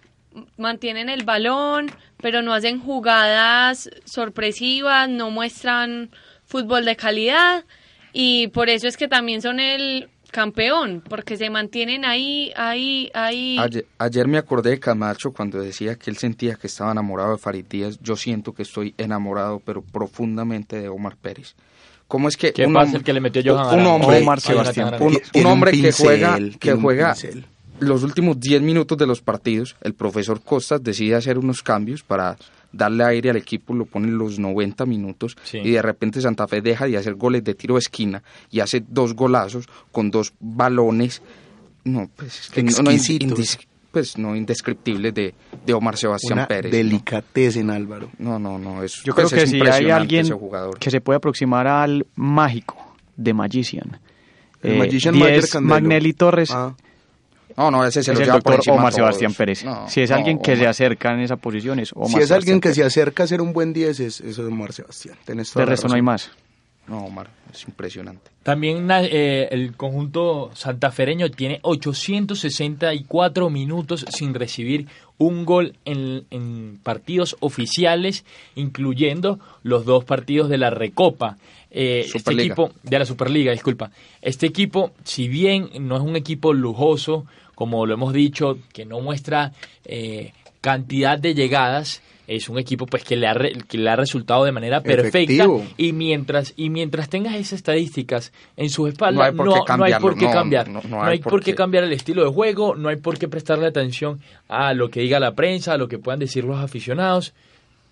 mantienen el balón, pero no hacen jugadas sorpresivas, no muestran fútbol de calidad y por eso es que también son el campeón, porque se mantienen ahí, ahí, ahí. Ayer, ayer me acordé de Camacho cuando decía que él sentía que estaba enamorado de Farid Díaz. Yo siento que estoy enamorado, pero profundamente de Omar Pérez. ¿Cómo es que ¿Qué un pasa hombre- el que le metió Johan un Arango? hombre, Omar Sebastián un, un un hombre que pincel, juega, que un juega pincel. Los últimos 10 minutos de los partidos, el profesor Costas decide hacer unos cambios para darle aire al equipo, lo pone en los 90 minutos Sí. y de repente Santa Fe deja de hacer goles de tiro de esquina y hace dos golazos con dos balones, no, pues es que no, no, pues no indescriptibles de, de Omar Sebastián Una Pérez. ¿no? delicatez Álvaro. No, no, no, es, Yo pues creo que es si hay alguien que se puede aproximar al mágico de Magician. El eh, Magician 10 Mayer Candelo. Magnelli Torres Ah, No, no, ese se es lo el doctor Omar. Sebastián Pérez. No, si es no, alguien que se acerca en esa posición es Omar si es alguien que se acerca a ser un buen 10 es, es Omar Sebastián. Tenés toda De resto no hay más. No, Omar, es impresionante. También eh, el conjunto santafereño tiene 864 minutos sin recibir un gol en, en partidos oficiales, incluyendo los dos partidos de la Recopa. Eh, este Superliga. equipo, de la Superliga, disculpa. Este equipo, si bien no es un equipo lujoso, como lo hemos dicho, que no muestra eh, cantidad de llegadas, es un equipo pues que le ha, re- que le ha resultado de manera perfecta Efectivo. y mientras y mientras tengas esas estadísticas en sus No espaldas hay por no, qué no hay por qué no, cambiar no, no, no hay, hay por, qué. cambiar el estilo de juego no hay por qué prestarle atención a lo que diga la prensa a lo que puedan decir los aficionados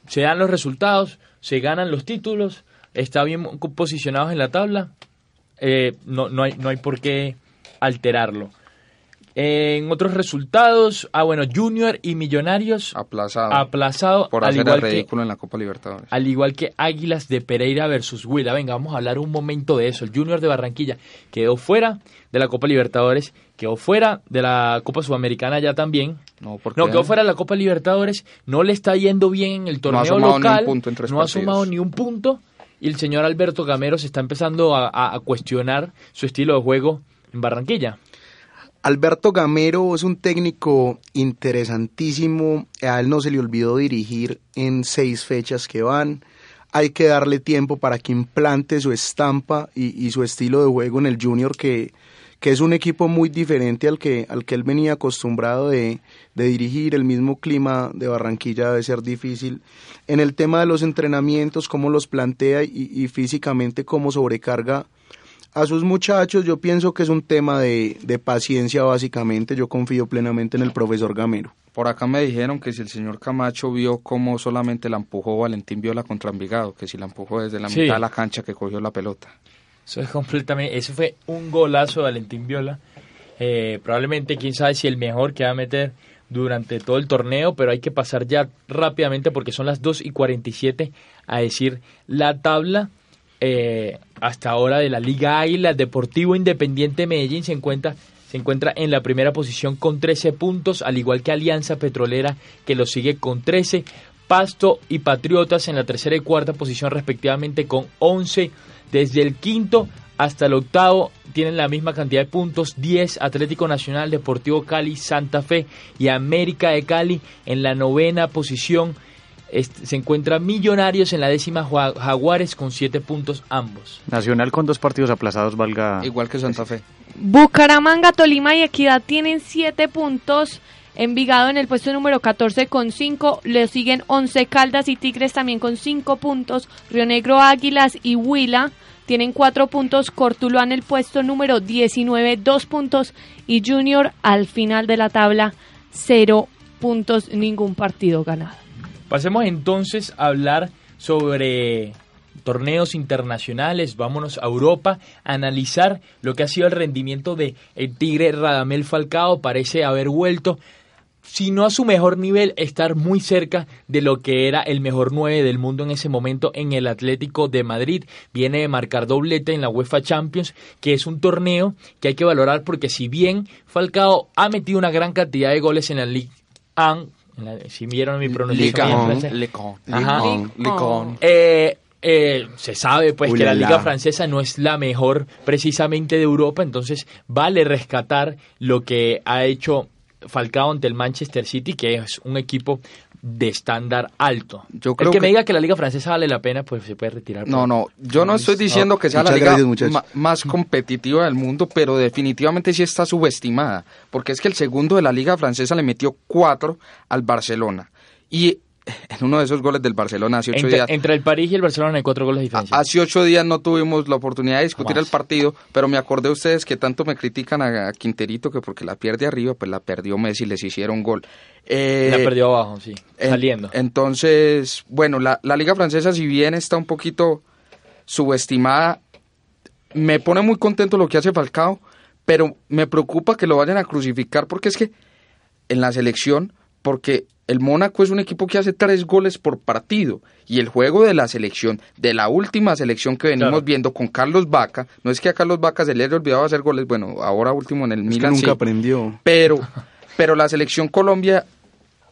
se dan los resultados se ganan los títulos está bien posicionados en la tabla eh, no, no, hay, no hay por qué alterarlo en otros resultados, ah bueno, Junior y Millonarios Aplazado. aplazado por al hacer igual el que ridículo en la Copa Libertadores. al igual que Águilas de Pereira versus Huila. Venga, vamos a hablar un momento de eso. El Junior de Barranquilla quedó fuera de la Copa Libertadores, quedó fuera de la Copa Sudamericana ya también. No, porque No, quedó fuera de la Copa Libertadores, no le está yendo bien en el No ha torneo un local, no ha sumado ni un punto y el señor Alberto Gamero se está empezando a, a- a cuestionar su estilo de juego en Barranquilla. Alberto Gamero es un técnico interesantísimo. A él no se le olvidó dirigir en seis fechas que van. Hay que darle tiempo para que implante su estampa y, su estilo de juego en el Junior, que, es un equipo muy diferente al que, al que él venía acostumbrado de, de dirigir. El mismo clima de Barranquilla debe ser difícil. En el tema de los entrenamientos, cómo los plantea y, y físicamente cómo sobrecarga a sus muchachos, yo pienso que es un tema de, de paciencia básicamente. Yo confío plenamente en el profesor Gamero. Por acá me dijeron que si el señor Camacho vio cómo solamente la empujó Valentín Viola contra Envigado, que si la empujó desde la Sí. mitad de la cancha que cogió la pelota. Eso es completamente, eso fue un golazo de Valentín Viola. Eh, probablemente, quién sabe si el mejor que va a meter durante todo el torneo, pero hay que pasar ya rápidamente porque son las 2 y 47 a decir la tabla. Eh, hasta ahora de la Liga Águila, Deportivo Independiente Medellín se encuentra, se encuentra en la primera posición con 13 puntos, al igual que Alianza Petrolera que lo sigue con 13. Pasto y Patriotas en la tercera y cuarta posición respectivamente con 11. Desde el quinto hasta el octavo tienen la misma cantidad de puntos, 10 Atlético Nacional, Deportivo Cali, Santa Fe y América de Cali en la novena posición. Este, se encuentra Millonarios en la décima, Jaguares con 7 puntos ambos. Nacional con dos partidos aplazados valga... Igual que Santa Fe. Bucaramanga, Tolima y Equidad tienen 7 puntos. Envigado en el puesto número 14 con 5. Le siguen 11 Caldas y Tigres también con 5 puntos. Río Negro, Águilas y Huila tienen 4 puntos. Cortuluá en el puesto número 19, 2 puntos. Y Junior al final de la tabla, 0 puntos, ningún partido ganado. Pasemos entonces a hablar sobre torneos internacionales, vámonos a Europa, a analizar lo que ha sido el rendimiento de el Tigre Radamel Falcao, parece haber vuelto, si no a su mejor nivel, estar muy cerca de lo que era el mejor 9 del mundo en ese momento en el Atlético de Madrid. Viene de marcar doblete en la UEFA Champions, que es un torneo que hay que valorar porque si bien Falcao ha metido una gran cantidad de goles en la Ligue 1, en la- si vieron mi pronunciación Ligue bien 1, francés. Ligue 1, Ajá. Ligue 1, Ligue 1. Eh, Eh, se sabe pues que la liga francesa no es la mejor precisamente de Europa, entonces vale rescatar lo que ha hecho Falcao ante el Manchester City, que es un equipo de estándar alto. Yo creo el que, me diga que la liga francesa vale la pena, pues se puede retirar. No, no, yo no estoy diciendo que sea la liga más competitiva del mundo, pero definitivamente sí está subestimada, porque es que el segundo de la liga francesa le metió cuatro al Barcelona. Y en uno de esos goles del Barcelona hace ocho entre, días. Entre el París y el Barcelona hay cuatro goles de diferencia. Hace ocho días no tuvimos la oportunidad de discutir el partido, pero me acordé de ustedes que tanto me critican a, Quinterito que porque la pierde arriba, pues la perdió Messi, les hicieron gol. Eh, la perdió abajo, sí, saliendo. Entonces, bueno, la, la Liga Francesa, si bien está un poquito subestimada, me pone muy contento lo que hace Falcao, pero me preocupa que lo vayan a crucificar porque es que en la selección, porque el Mónaco es un equipo que hace tres goles por partido y el juego de la selección, de la última selección que venimos viendo con Carlos Vaca, no es que a Carlos Vaca se le haya olvidado hacer goles, bueno, ahora último en el es Milan. nunca aprendió. Pero, [LAUGHS] pero la selección Colombia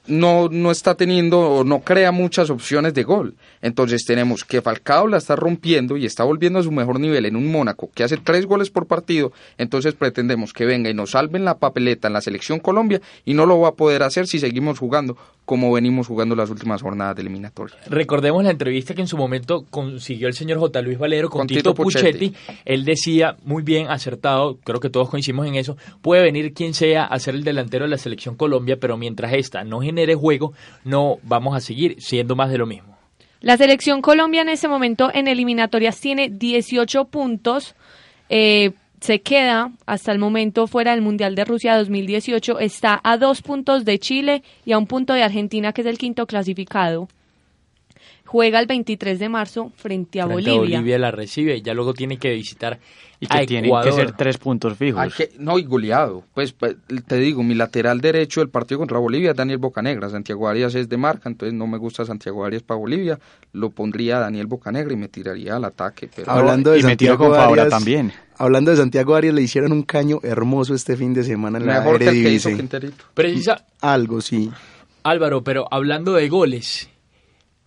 no, no está teniendo o no crea muchas opciones de gol. Entonces tenemos que Falcao la está rompiendo y está volviendo a su mejor nivel en un Mónaco que hace tres goles por partido. Entonces pretendemos que venga y nos salven la papeleta en la selección Colombia y no lo va a poder hacer si seguimos jugando como venimos jugando las últimas jornadas de eliminatoria. Recordemos la entrevista que en su momento consiguió el señor J. Luis Valero con, Tito, Puchetti. Él decía, muy bien, acertado, creo que todos coincidimos en eso, puede venir quien sea a ser el delantero de la selección Colombia, pero mientras esta no genere juego, no vamos a seguir siendo más de lo mismo. La selección Colombia en ese momento en eliminatorias tiene 18 puntos. Eh, se queda hasta el momento fuera del Mundial de Rusia 2018, está a dos puntos de Chile y a un punto de Argentina, que es el quinto clasificado. Juega el 23 de marzo frente a frente Bolivia. A Bolivia la recibe y ya luego tiene que visitar y que tienen que ser tres puntos fijos. no, y goleado. Pues, pues, te digo, mi lateral derecho del partido contra Bolivia es Daniel Bocanegra. Santiago Arias es de marca, entonces no me gusta Santiago Arias para Bolivia. Lo pondría a Daniel Bocanegra y me tiraría al ataque. Pero... Hablando de Santiago Arias, también. Hablando de Santiago Arias, le hicieron un caño hermoso este fin de semana en Mejor la Eredivisie. Precisa... Algo, sí. Álvaro, pero hablando de goles,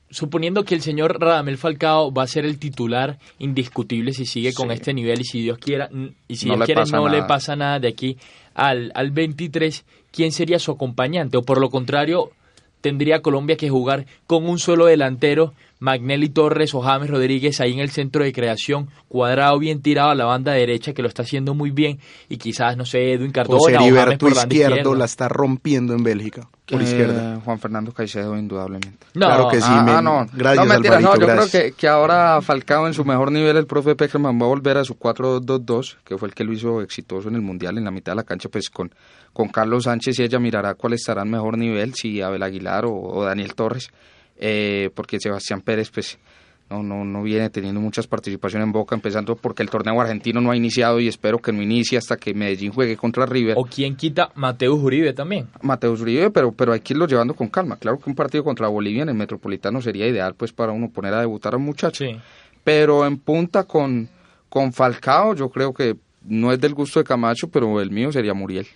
suponiendo que el señor Radamel Falcao va a ser el titular indiscutible si sigue con este nivel y si Dios quiera y si no Dios quiere no le pasa nada de aquí al, al 23, ¿quién sería su acompañante? O por lo contrario, tendría Colombia que jugar con un solo delantero Magnelli Torres o James Rodríguez ahí en el centro de creación, cuadrado bien tirado a la banda derecha que lo está haciendo muy bien y quizás, no sé, Edwin Cardona o James por izquierdo la está rompiendo en Bélgica, por izquierda. Juan Fernando Caicedo, indudablemente. claro que sí, ah, no. gracias no, mentira, no, yo creo que, que, ahora Falcao en su mejor nivel, el profe Peckerman va a volver a su 4-2-2, que fue el que lo hizo exitoso en el Mundial, en la mitad de la cancha, pues con, con Carlos Sánchez y ella mirará cuál estará en mejor nivel, si Abel Aguilar o Daniel Torres eh, porque Sebastián Pérez pues no, no, no viene teniendo muchas participaciones en Boca, empezando porque el torneo argentino no ha iniciado y espero que no inicie hasta que Medellín juegue contra River. ¿O quién quita? Mateus Uribe también. Mateus Uribe, pero, pero hay que irlo llevando con calma. Claro que un partido contra Bolivia en el Metropolitano sería ideal pues para uno poner a debutar a un muchacho. Pero en punta con, con Falcao yo creo que no es del gusto de Camacho, pero el mío sería Muriel.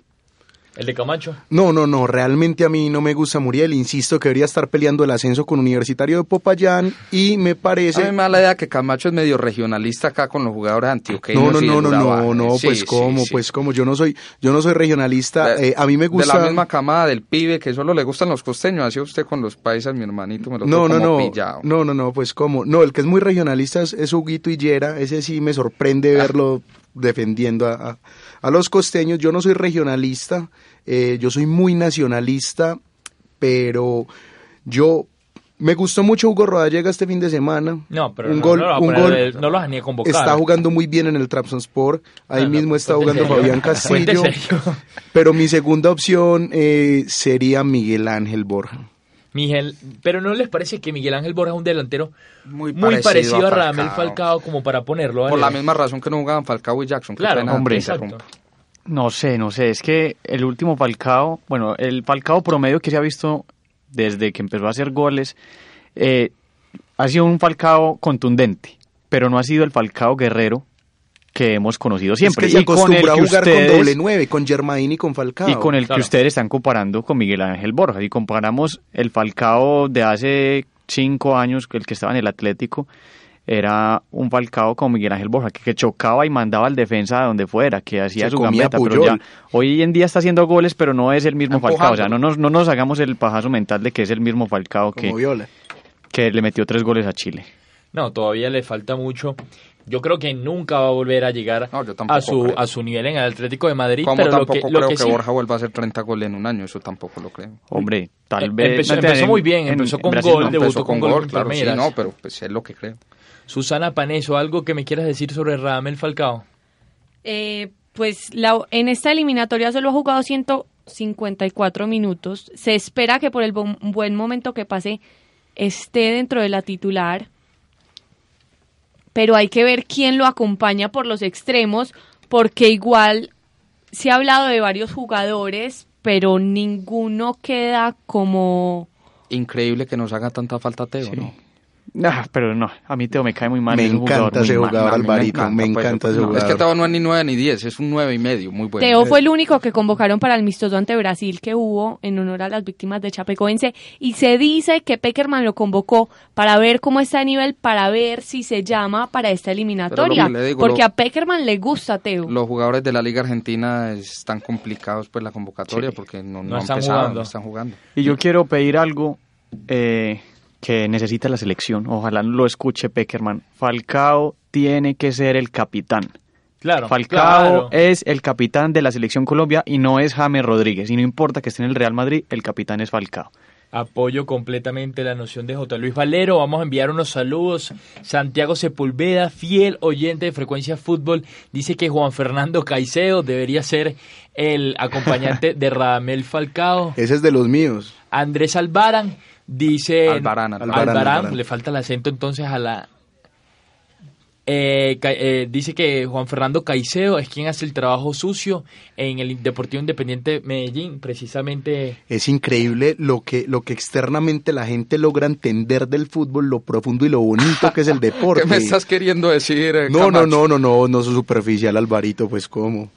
¿El de Camacho? No, no, no, realmente a mí no me gusta Muriel, insisto que debería estar peleando el ascenso con Universitario de Popayán y me parece... A mí me da la idea que Camacho es medio regionalista acá con los jugadores antioqueños. No, no, no, no, no, no, pues cómo, pues cómo, yo no soy, yo no soy regionalista, eh, a mí me gusta... De la misma camada del pibe, que solo le gustan los costeños, así usted con los paisas, mi hermanito, me lo no, no, no, pillado. No, no, no, pues cómo, no, el que es muy regionalista es, Huguito Hillera, ese sí me sorprende ah. verlo defendiendo a, a los costeños, yo no soy regionalista, eh, yo soy muy nacionalista, pero yo me gustó mucho Hugo Rodallega este fin de semana. No, pero un no, gol, no, un gol, no los ni a convocar. Está jugando muy bien en el Trabzonspor. Ahí mismo está jugando Fabián [LAUGHS] Castillo. pero mi segunda opción eh, sería Miguel Ángel Borja. Miguel, pero ¿no les parece que Miguel Ángel Borja es un delantero muy parecido, a, Ramel Falcao como para ponerlo? Por la misma razón que no jugaban Falcao y Jackson. Claro, hombre, no sé, no sé, es que el último Falcao, bueno, el Falcao promedio que se ha visto desde que empezó a hacer goles, eh, ha sido un Falcao contundente, pero no ha sido el Falcao guerrero que hemos conocido siempre. Es que se acostumbra a jugar con doble nueve, con Germain y con Falcao. Y con el que ustedes están comparando con Miguel Ángel Borja. Y comparamos el Falcao de hace cinco años, el que estaba en el Atlético, era un Falcao como Miguel Ángel Borja, que, que chocaba y mandaba al defensa de donde fuera, que hacía Se su gambeta, pero ya hoy en día está haciendo goles, pero no es el mismo Empujando. Falcao, o sea, no nos, no nos hagamos el pajazo mental de que es el mismo Falcao Como que, Viola. que le metió tres goles a Chile. No, todavía le falta mucho. Yo creo que nunca va a volver a llegar No, a su creo. a su nivel en el Atlético de Madrid, Como pero lo tampoco que, lo creo que que, sí- Borja vuelva a hacer 30 goles en un año, eso tampoco lo creo. Hombre, tal Eh, vez... empezó- no muy bien, en- empezó en con Brasil gol, no. debutó Empezó con con gol gol, en claro, sí, no, pero pues es lo que creo. Susana Paneso, algo que me quieras decir sobre Radamel Falcao. Eh, pues la- en esta eliminatoria solo ha jugado 154 minutos. Se espera que por el bu- buen momento que pase esté dentro de la titular. Pero hay que ver quién lo acompaña por los extremos, porque igual se ha hablado de varios jugadores, pero ninguno queda como... Increíble que nos haga tanta falta Teo, Sí. ¿no? Ah, pero no, a mí Teo me cae muy mal. Me encanta ese jugador, Alvarito, me pues, encanta ese jugador. Es que Teo no es ni 9 ni 10, es un 9 y medio, muy bueno. Teo fue el único que convocaron para el mistoso ante Brasil que hubo en honor a las víctimas de Chapecoense y se dice que Peckerman lo convocó para ver cómo está a nivel, para ver si se llama para esta eliminatoria, digo, porque lo- a Peckerman le gusta Teo. Los jugadores de la Liga Argentina están complicados pues la convocatoria Sí. porque no, No no han están empezado, jugando. no están jugando. Y yo quiero pedir algo eh, que necesita la selección. Ojalá lo escuche Peckerman. Falcao tiene que ser el capitán. Claro, Falcao claro. es el capitán de la selección Colombia y no es James Rodríguez. Y no importa que esté en el Real Madrid, el capitán es Falcao. Apoyo completamente la noción de J. Luis Valero. Vamos a enviar unos saludos. Santiago Sepulveda, fiel oyente de Frecuencia Fútbol, dice que Juan Fernando Caicedo debería ser el acompañante [LAUGHS] de Radamel Falcao. Ese es de los míos. Andrés Albarán dice... Albarán, Albarán, Albarán, Albarán. le falta el acento entonces a la... Eh, eh, dice que Juan Fernando Caicedo es quien hace el trabajo sucio en el Deportivo Independiente Medellín, precisamente Es increíble lo que, lo que externamente la gente logra entender del fútbol, lo profundo y lo bonito que es el deporte. [LAUGHS] ¿Qué me estás queriendo decir? eh, No, no, no, no, no, no soy superficial, Alvarito, pues cómo.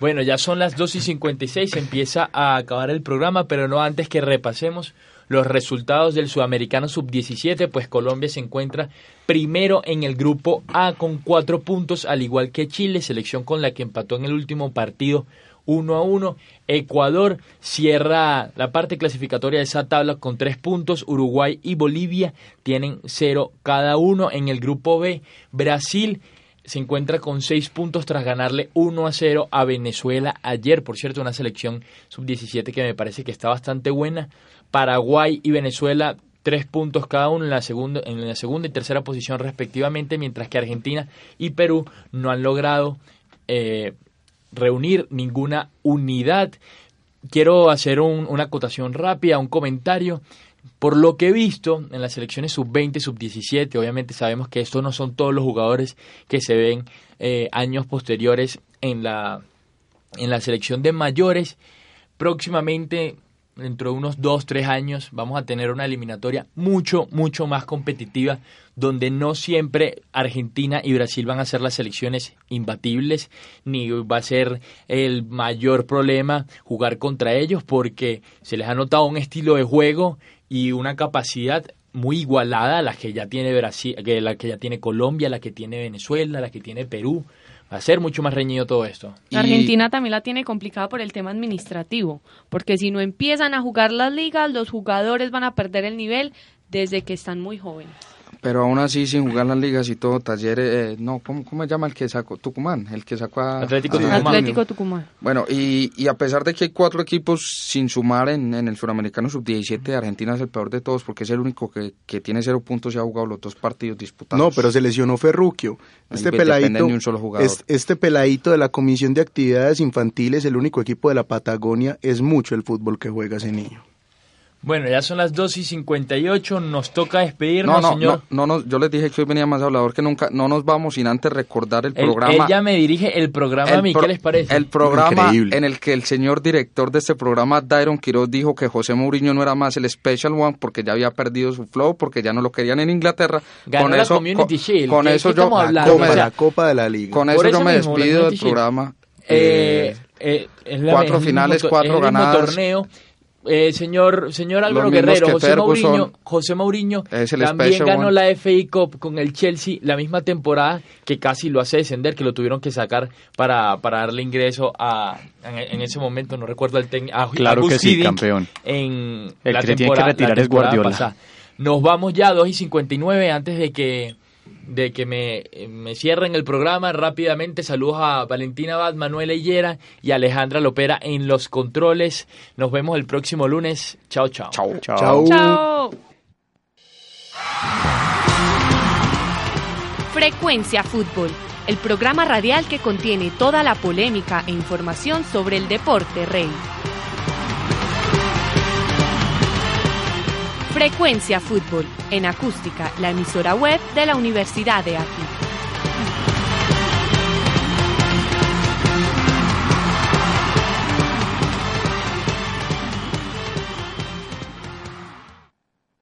Bueno, ya son las 2 y 56, se empieza a acabar el programa, pero no antes que repasemos los resultados del Sudamericano Sub-17, pues Colombia se encuentra primero en el grupo A con cuatro puntos, al igual que Chile, selección con la que empató en el último partido 1 a 1. Ecuador cierra la parte clasificatoria de esa tabla con tres puntos. Uruguay y Bolivia tienen cero cada uno. En el grupo B, Brasil se encuentra con seis puntos tras ganarle 1 a 0 a Venezuela ayer. Por cierto, una selección sub-17 que me parece que está bastante buena. Paraguay y Venezuela tres puntos cada uno en la segunda en la segunda y tercera posición respectivamente, mientras que Argentina y Perú no han logrado eh, reunir ninguna unidad. Quiero hacer un- una acotación rápida, un comentario. Por lo que he visto en las selecciones sub-20, sub-17, obviamente sabemos que estos no son todos los jugadores que se ven eh, años posteriores en la, en la selección de mayores. Próximamente, dentro de unos 2, 3 años, vamos a tener una eliminatoria mucho, mucho más competitiva, donde no siempre Argentina y Brasil van a ser las selecciones imbatibles, ni va a ser el mayor problema jugar contra ellos, porque se les ha notado un estilo de juego y una capacidad muy igualada a la que ya tiene Brasil, la que ya tiene Colombia, la que tiene Venezuela, la que tiene Perú. Va a ser mucho más reñido todo esto. Y- Argentina también la tiene complicada por el tema administrativo, porque si no empiezan a jugar las ligas, los jugadores van a perder el nivel desde que están muy jóvenes. Pero aún así, sin jugar las ligas y todo, Talleres, eh, no, ¿cómo, ¿cómo se llama el que sacó? Tucumán, el que sacó a... Atlético a- Tucumán. Atlético Tucumán. Bueno, y, y a pesar de que hay cuatro equipos sin sumar en, en el suramericano sub-17, Argentina es el peor de todos porque es el único que, que tiene cero puntos y ha jugado los dos partidos disputados. No, pero se lesionó Ferruquio. Este peladito, de un solo jugador. es- este peladito de la Comisión de Actividades Infantiles, el único equipo de la Patagonia, es mucho el fútbol que juega ese niño. Bueno, ya son las 2 y 58, nos toca despedirnos, No, no, señor. no, no, no, yo les dije que hoy venía más hablador que nunca. No nos vamos sin antes recordar el Él- programa. ella me dirige el programa a mí, pro- ¿qué les parece? El programa Increíble. en el que el señor director de este programa, Dairon Quiroz, dijo que José Mourinho no era más el Special One porque ya había perdido su flow, porque ya no lo querían en Inglaterra. Ganó con la eso, Community con, Shield. con ¿Qué- eso yo, La? Copa, o sea, la Copa de la Liga. con eso eso yo me mismo, despido del Shield. programa. Eh, Eh, es la- cuatro es el finales, mismo cuatro es el mismo ganadas. torneo. Eh, señor, señor Álvaro Guerrero, José Mourinho, José Mourinho también ganó la FA Cup con el Chelsea la misma temporada que casi lo hace descender, que lo tuvieron que sacar para, para darle ingreso a, en, ese momento, no recuerdo el técnico, Claro que sí, campeón. En el que tiene que retirar es Guardiola. Nos vamos ya a 2 y 59 antes de que de que me, me, cierren el programa rápidamente. Saludos a Valentina Bad, Manuel Hillera y Alejandra Lopera en los controles. Nos vemos el próximo lunes. Chao, chao. Chao. Chao. chao. Frecuencia Fútbol, el programa radial que contiene toda la polémica e información sobre el deporte rey. Frecuencia Fútbol, en acústica, la emisora web de la Universidad de Aquí.